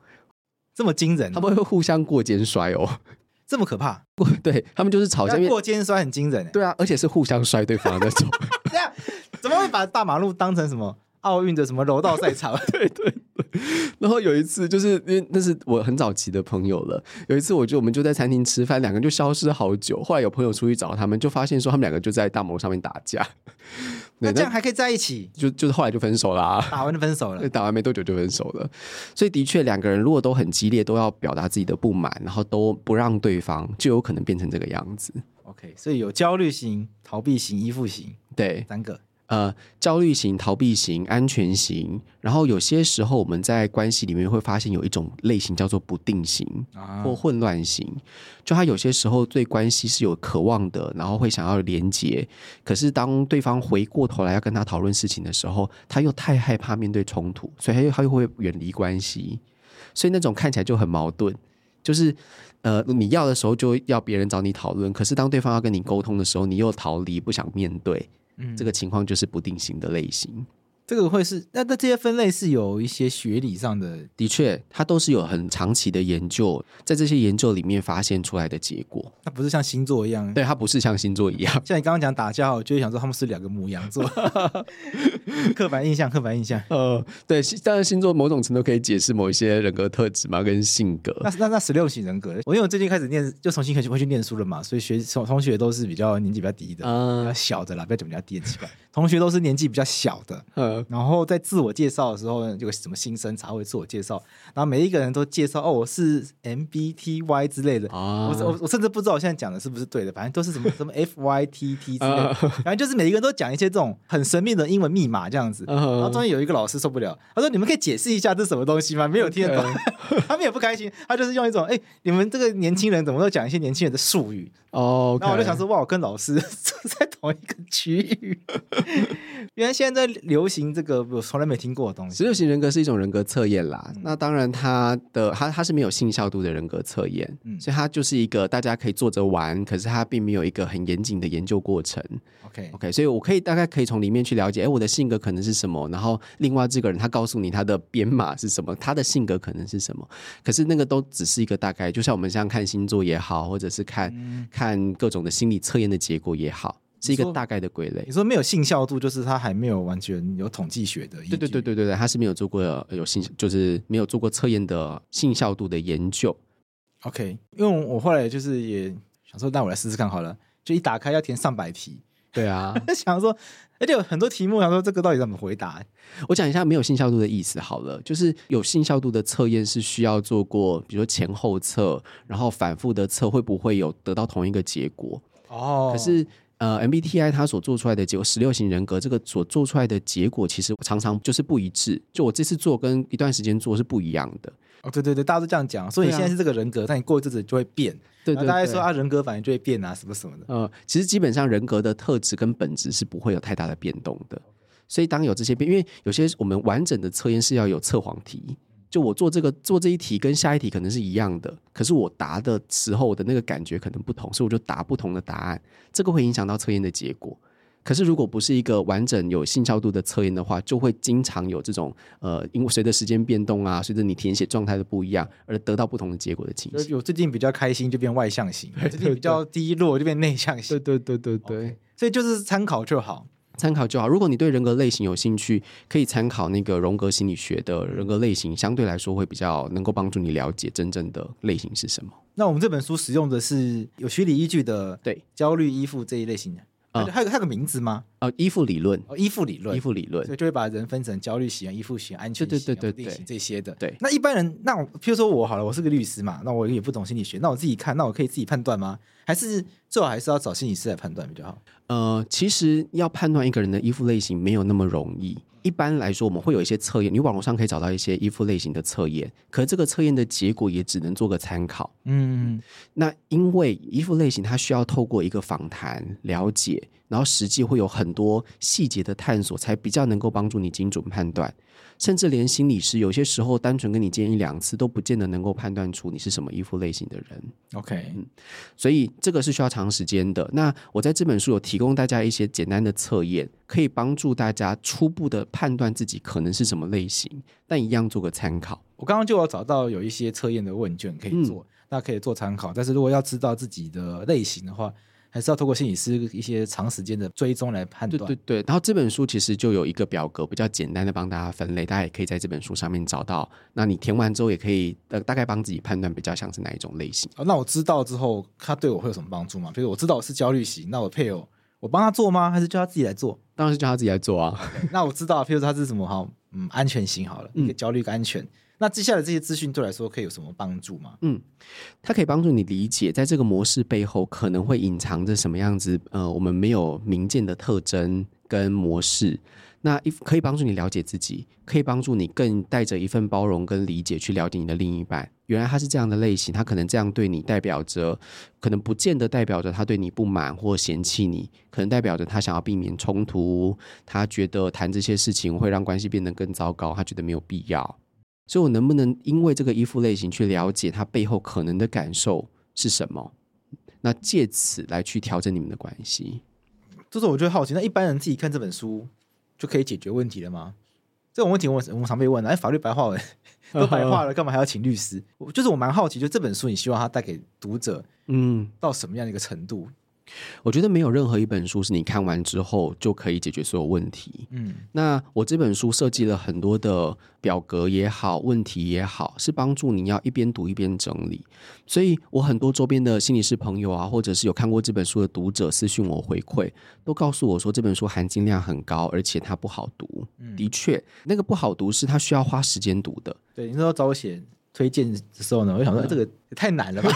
这么惊人？他们会互相过肩摔哦，这么可怕？过对他们就是吵架过肩摔很惊人。对啊，而且是互相摔对方的那种。这样怎么会把大马路当成什么？奥运的什么柔道赛场？对对对。然后有一次，就是因为那是我很早期的朋友了。有一次，我就我们就在餐厅吃饭，两个人就消失好久。后来有朋友出去找他们，就发现说他们两个就在大马路上面打架。那这样还可以在一起？就就是后来就分手了啊。打完就分手了。打完没多久就分手了。所以的确，两个人如果都很激烈，都要表达自己的不满，然后都不让对方，就有可能变成这个样子。OK，所以有焦虑型、逃避型、依附型，对，三个。呃，焦虑型、逃避型、安全型，然后有些时候我们在关系里面会发现有一种类型叫做不定型或混乱型，就他有些时候对关系是有渴望的，然后会想要连接，可是当对方回过头来要跟他讨论事情的时候，他又太害怕面对冲突，所以他又他又会远离关系，所以那种看起来就很矛盾。就是呃，你要的时候就要别人找你讨论，可是当对方要跟你沟通的时候，你又逃离，不想面对，嗯，这个情况就是不定型的类型。这个会是那那这些分类是有一些学理上的，的确，它都是有很长期的研究，在这些研究里面发现出来的结果。它不是像星座一样，对，它不是像星座一样。像你刚刚讲打架，我就会想说他们是两个母羊座，刻板印象，刻板印象。呃，对，当然星座某种程度可以解释某一些人格特质嘛，跟性格。那那那十六型人格，我因为我最近开始念，就重新回去回去念书了嘛，所以学同同学都是比较年纪比较低的，嗯，比较小的啦，不要讲比较低，奇怪。同学都是年纪比较小的，嗯，然后在自我介绍的时候呢，有什么新生茶会自我介绍，然后每一个人都介绍哦，我是 MBTY 之类的，啊、我我我甚至不知道我现在讲的是不是对的，反正都是什么 什么 FYTT 之类的，啊、反正就是每一个人都讲一些这种很神秘的英文密码这样子，啊、然后终于有一个老师受不了，他说：“你们可以解释一下这是什么东西吗？”没有听得懂，嗯、他们也不开心，他就是用一种哎、欸，你们这个年轻人怎么都讲一些年轻人的术语哦，然后我就想说哇，我跟老师 住在同一个区域。原来现在在流行这个我从来没听过的东西。十六型人格是一种人格测验啦，嗯、那当然它的它它是没有信效度的人格测验，嗯、所以它就是一个大家可以坐着玩，可是它并没有一个很严谨的研究过程。OK OK，所以我可以大概可以从里面去了解，哎，我的性格可能是什么，然后另外这个人他告诉你他的编码是什么，他的性格可能是什么，可是那个都只是一个大概，就像我们像看星座也好，或者是看、嗯、看各种的心理测验的结果也好。是一个大概的归类。你说没有信效度，就是它还没有完全有统计学的。对对对对对对，它是没有做过有信，就是没有做过测验的信效度的研究。OK，因为我后来就是也想说，那我来试试看好了。就一打开要填上百题，对啊，想说，而且有很多题目，想说这个到底怎么回答？我讲一下没有信效度的意思好了，就是有信效度的测验是需要做过，比如说前后测，然后反复的测，会不会有得到同一个结果？哦，可是。呃，MBTI 它所做出来的结果，十六型人格这个所做出来的结果，其实常常就是不一致。就我这次做跟一段时间做是不一样的。哦，对对对，大家都这样讲。所以你现在是这个人格，但你过一阵子就会变。对对，大家说啊，人格反应就会变啊，什么什么的。呃，其实基本上人格的特质跟本质是不会有太大的变动的。所以当有这些变，因为有些我们完整的测验是要有测谎题。就我做这个做这一题跟下一题可能是一样的，可是我答的时候的那个感觉可能不同，所以我就答不同的答案，这个会影响到测验的结果。可是如果不是一个完整有信效度的测验的话，就会经常有这种呃，因为随着时间变动啊，随着你填写状态的不一样而得到不同的结果的情形。有最近比较开心就变外向型，最近比较低落就变内向型。对对对对对，okay. 所以就是参考就好。参考就好。如果你对人格类型有兴趣，可以参考那个荣格心理学的人格类型，相对来说会比较能够帮助你了解真正的类型是什么。那我们这本书使用的是有学理依据的，对焦虑依附这一类型的。还有还有个名字吗？哦，依附理论。哦，依附理论，依附理论，所以就会把人分成焦虑型、依附型、安全型、对对对对对这些的。对，那一般人，那我譬如说我好了，我是个律师嘛，那我也不懂心理学，那我自己看，那我可以自己判断吗？还是最好还是要找心理师来判断比较好？呃，其实要判断一个人的依附类型没有那么容易。一般来说，我们会有一些测验，你网络上可以找到一些衣服类型的测验，可是这个测验的结果也只能做个参考。嗯，那因为衣服类型它需要透过一个访谈了解，然后实际会有很多细节的探索，才比较能够帮助你精准判断。甚至连心理师有些时候单纯跟你见一两次，都不见得能够判断出你是什么依附类型的人。OK，嗯，所以这个是需要长时间的。那我在这本书有提供大家一些简单的测验，可以帮助大家初步的判断自己可能是什么类型，但一样做个参考。我刚刚就有找到有一些测验的问卷可以做，嗯，那可以做参考。但是如果要知道自己的类型的话，还是要透过心理师一些长时间的追踪来判断。对对对，然后这本书其实就有一个表格，比较简单的帮大家分类，大家也可以在这本书上面找到。那你填完之后，也可以呃大概帮自己判断比较像是哪一种类型。哦，那我知道之后，他对我会有什么帮助吗？比如我知道我是焦虑型，那我配偶我帮他做吗？还是叫他自己来做？当然是叫他自己来做啊。Okay, 那我知道，譬如说他是什么哈，嗯，安全型好了，一个焦虑跟安全。那接下来这些资讯对来说可以有什么帮助吗？嗯，它可以帮助你理解，在这个模式背后可能会隐藏着什么样子，呃，我们没有明见的特征跟模式。那一可以帮助你了解自己，可以帮助你更带着一份包容跟理解去了解你的另一半。原来他是这样的类型，他可能这样对你，代表着可能不见得代表着他对你不满或嫌弃你，可能代表着他想要避免冲突，他觉得谈这些事情会让关系变得更糟糕，他觉得没有必要。所以我能不能因为这个依附类型去了解他背后可能的感受是什么？那借此来去调整你们的关系。就是我觉得好奇，那一般人自己看这本书就可以解决问题了吗？这种问题我我们常被问的，哎，法律白话文 都白话了，干嘛还要请律师？就是我蛮好奇，就这本书你希望它带给读者，嗯，到什么样的一个程度？我觉得没有任何一本书是你看完之后就可以解决所有问题。嗯，那我这本书设计了很多的表格也好，问题也好，是帮助你要一边读一边整理。所以我很多周边的心理师朋友啊，或者是有看过这本书的读者私信我回馈，都告诉我说这本书含金量很高，而且它不好读。嗯，的确，那个不好读是它需要花时间读的。对，你说找我写推荐的时候呢，我就想说，嗯，这个也太难了吧。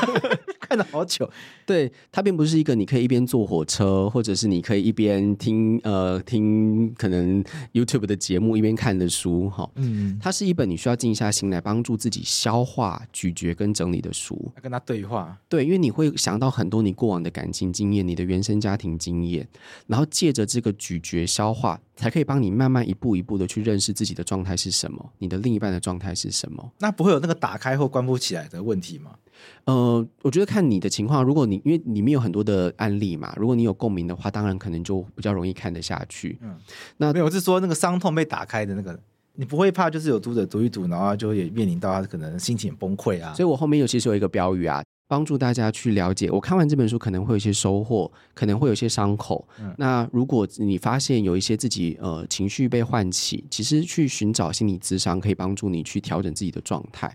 看了好久，对，它并不是一个你可以一边坐火车，或者是你可以一边听呃听可能 YouTube 的节目一边看的书哈。嗯，它是一本你需要静下心来帮助自己消化、咀嚼跟整理的书。要跟他对话，对，因为你会想到很多你过往的感情经验、你的原生家庭经验，然后借着这个咀嚼消化，才可以帮你慢慢一步一步的去认识自己的状态是什么，你的另一半的状态是什么。那不会有那个打开或关不起来的问题吗？呃，我觉得看你的情况，如果你因为里面有很多的案例嘛，如果你有共鸣的话，当然可能就比较容易看得下去。嗯，那没有，我是说那个伤痛被打开的那个，你不会怕，就是有读者读一读，然后就也面临到他可能心情崩溃啊。所以我后面有其实有一个标语啊，帮助大家去了解。我看完这本书可能会有一些收获，可能会有一些伤口。嗯，那如果你发现有一些自己呃情绪被唤起，其实去寻找心理咨商可以帮助你去调整自己的状态。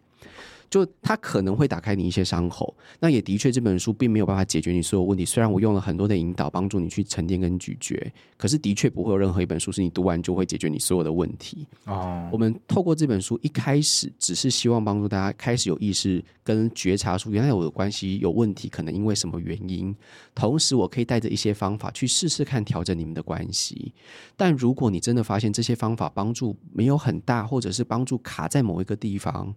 就他可能会打开你一些伤口，那也的确这本书并没有办法解决你所有问题。虽然我用了很多的引导帮助你去沉淀跟咀嚼，可是的确不会有任何一本书是你读完就会解决你所有的问题。哦，我们透过这本书一开始只是希望帮助大家开始有意识跟觉察出原来我的关系有问题，可能因为什么原因。同时，我可以带着一些方法去试试看调整你们的关系。但如果你真的发现这些方法帮助没有很大，或者是帮助卡在某一个地方，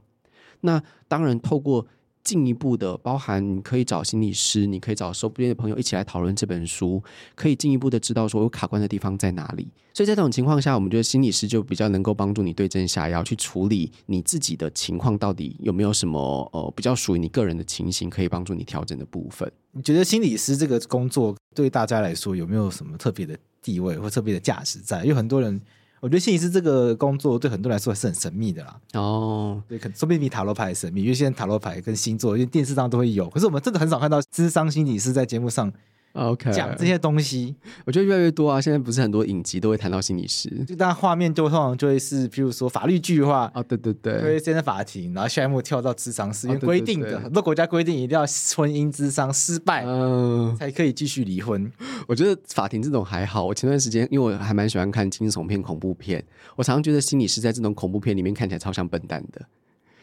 那当然，透过进一步的包含，你可以找心理师，你可以找周边的朋友一起来讨论这本书，可以进一步的知道说有卡关的地方在哪里。所以在这种情况下，我们觉得心理师就比较能够帮助你对症下药，去处理你自己的情况，到底有没有什么呃比较属于你个人的情形，可以帮助你调整的部分。你觉得心理师这个工作对大家来说有没有什么特别的地位或特别的价值在？因为很多人。我觉得心理师这个工作对很多人来说还是很神秘的啦。哦，对，可能说不定比塔罗牌神秘，因为现在塔罗牌跟星座，因为电视上都会有，可是我们真的很少看到智商心理师在节目上。OK，讲这些东西，我觉得越来越多啊。现在不是很多影集都会谈到心理师，就当画面就通常就会是，譬如说法律剧的话啊，对对对，会先在法庭，然后下一幕跳到智商室，因为规定的很多国家规定一定要婚姻智商失败，嗯，才可以继续离婚。我觉得法庭这种还好。我前段时间因为我还蛮喜欢看惊悚片、恐怖片，我常常觉得心理师在这种恐怖片里面看起来超像笨蛋的。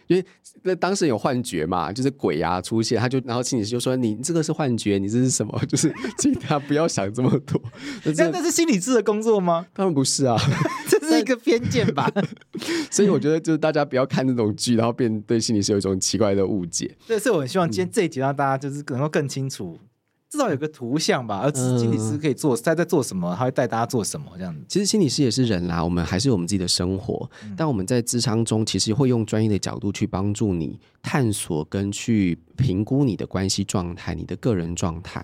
因为那当时有幻觉嘛，就是鬼啊出现，他就然后心理师就说：“你这个是幻觉，你这是什么？就是请他不要想这么多。那”这那是心理师的工作吗？当然不是啊，这是一个偏见吧。所以我觉得就是大家不要看那种剧，然后变对心理师有一种奇怪的误解。对，所以我很希望今天这一集让大家就是能够更清楚。至少有个图像吧，而心理师可以做在在做什么，他会带大家做什么这样子。其实心理师也是人啦，我们还是有我们自己的生活，嗯、但我们在智商中其实会用专业的角度去帮助你探索跟去评估你的关系状态、你的个人状态。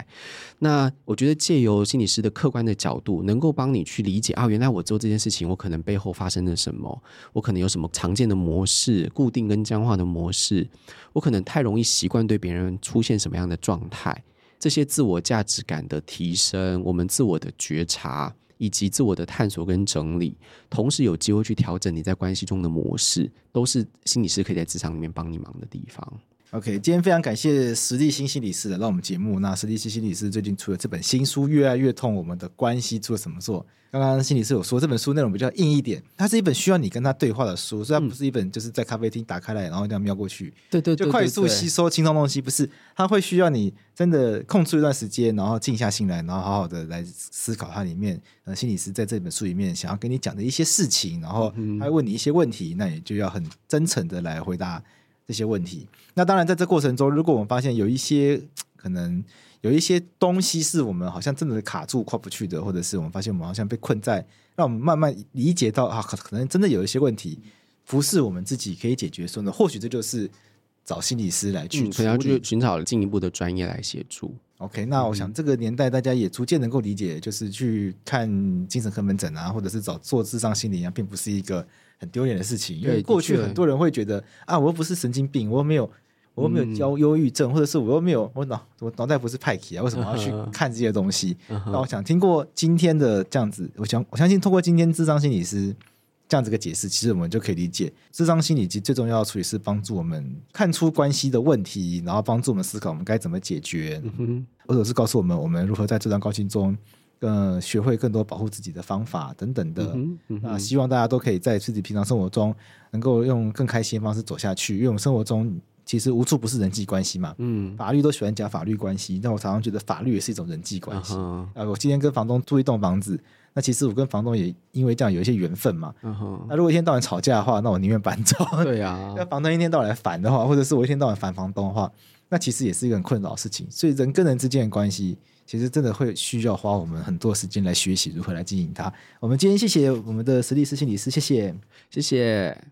那我觉得借由心理师的客观的角度，能够帮你去理解啊，原来我做这件事情，我可能背后发生了什么，我可能有什么常见的模式、固定跟僵化的模式，我可能太容易习惯对别人出现什么样的状态。这些自我价值感的提升，我们自我的觉察，以及自我的探索跟整理，同时有机会去调整你在关系中的模式，都是心理师可以在职场里面帮你忙的地方。OK，今天非常感谢石立新心理师来到我们节目。那石立新心理师最近出了这本新书《越爱越痛》，我们的关系出了什么做？刚刚心理师有说这本书内容比较硬一点，它是一本需要你跟他对话的书，所以它不是一本就是在咖啡厅打开来然后这样瞄过去，对对，就快速吸收轻松东西，不是，它会需要你真的空出一段时间，然后静下心来，然后好好的来思考它里面呃心理师在这本书里面想要跟你讲的一些事情，然后他会问你一些问题，那也就要很真诚的来回答。这些问题，那当然，在这过程中，如果我们发现有一些可能有一些东西是我们好像真的卡住跨不去的，或者是我们发现我们好像被困在，让我们慢慢理解到啊，可能真的有一些问题，不是我们自己可以解决说呢，或许这就是找心理师来去，可能要去寻找进一步的专业来协助。OK，那我想这个年代大家也逐渐能够理解，就是去看精神科门诊啊，或者是找做智商心理啊，并不是一个很丢脸的事情。因为过去很多人会觉得啊，我又不是神经病，我又没有。我又没有焦忧郁症，或者是我又没有我脑我脑袋不是派克啊？为什么要去看这些东西？那、uh huh. 我想听过今天的这样子，我想我相信通过今天智商心理师这样子个解释，其实我们就可以理解，智商心理其实最重要的处理是帮助我们看出关系的问题，然后帮助我们思考我们该怎么解决，或者、uh. 是告诉我们我们如何在这段关系中，呃，学会更多保护自己的方法等等的。那、uh. 希望大家都可以在自己平常生活中能够用更开心的方式走下去，因为我们生活中。其实无处不是人际关系嘛，嗯，法律都喜欢讲法律关系，但我常常觉得法律也是一种人际关系。啊、uh，huh. 我今天跟房东租一栋房子，那其实我跟房东也因为这样有一些缘分嘛。Uh. 那如果一天到晚吵架的话，那我宁愿搬走。对呀、啊，那房东一天到晚来烦的话，或者是我一天到晚烦房东的话，那其实也是一个很困扰的事情。所以人跟人之间的关系，其实真的会需要花我们很多时间来学习如何来经营它。我们今天谢谢我们的石丽斯心理师，谢谢，谢谢。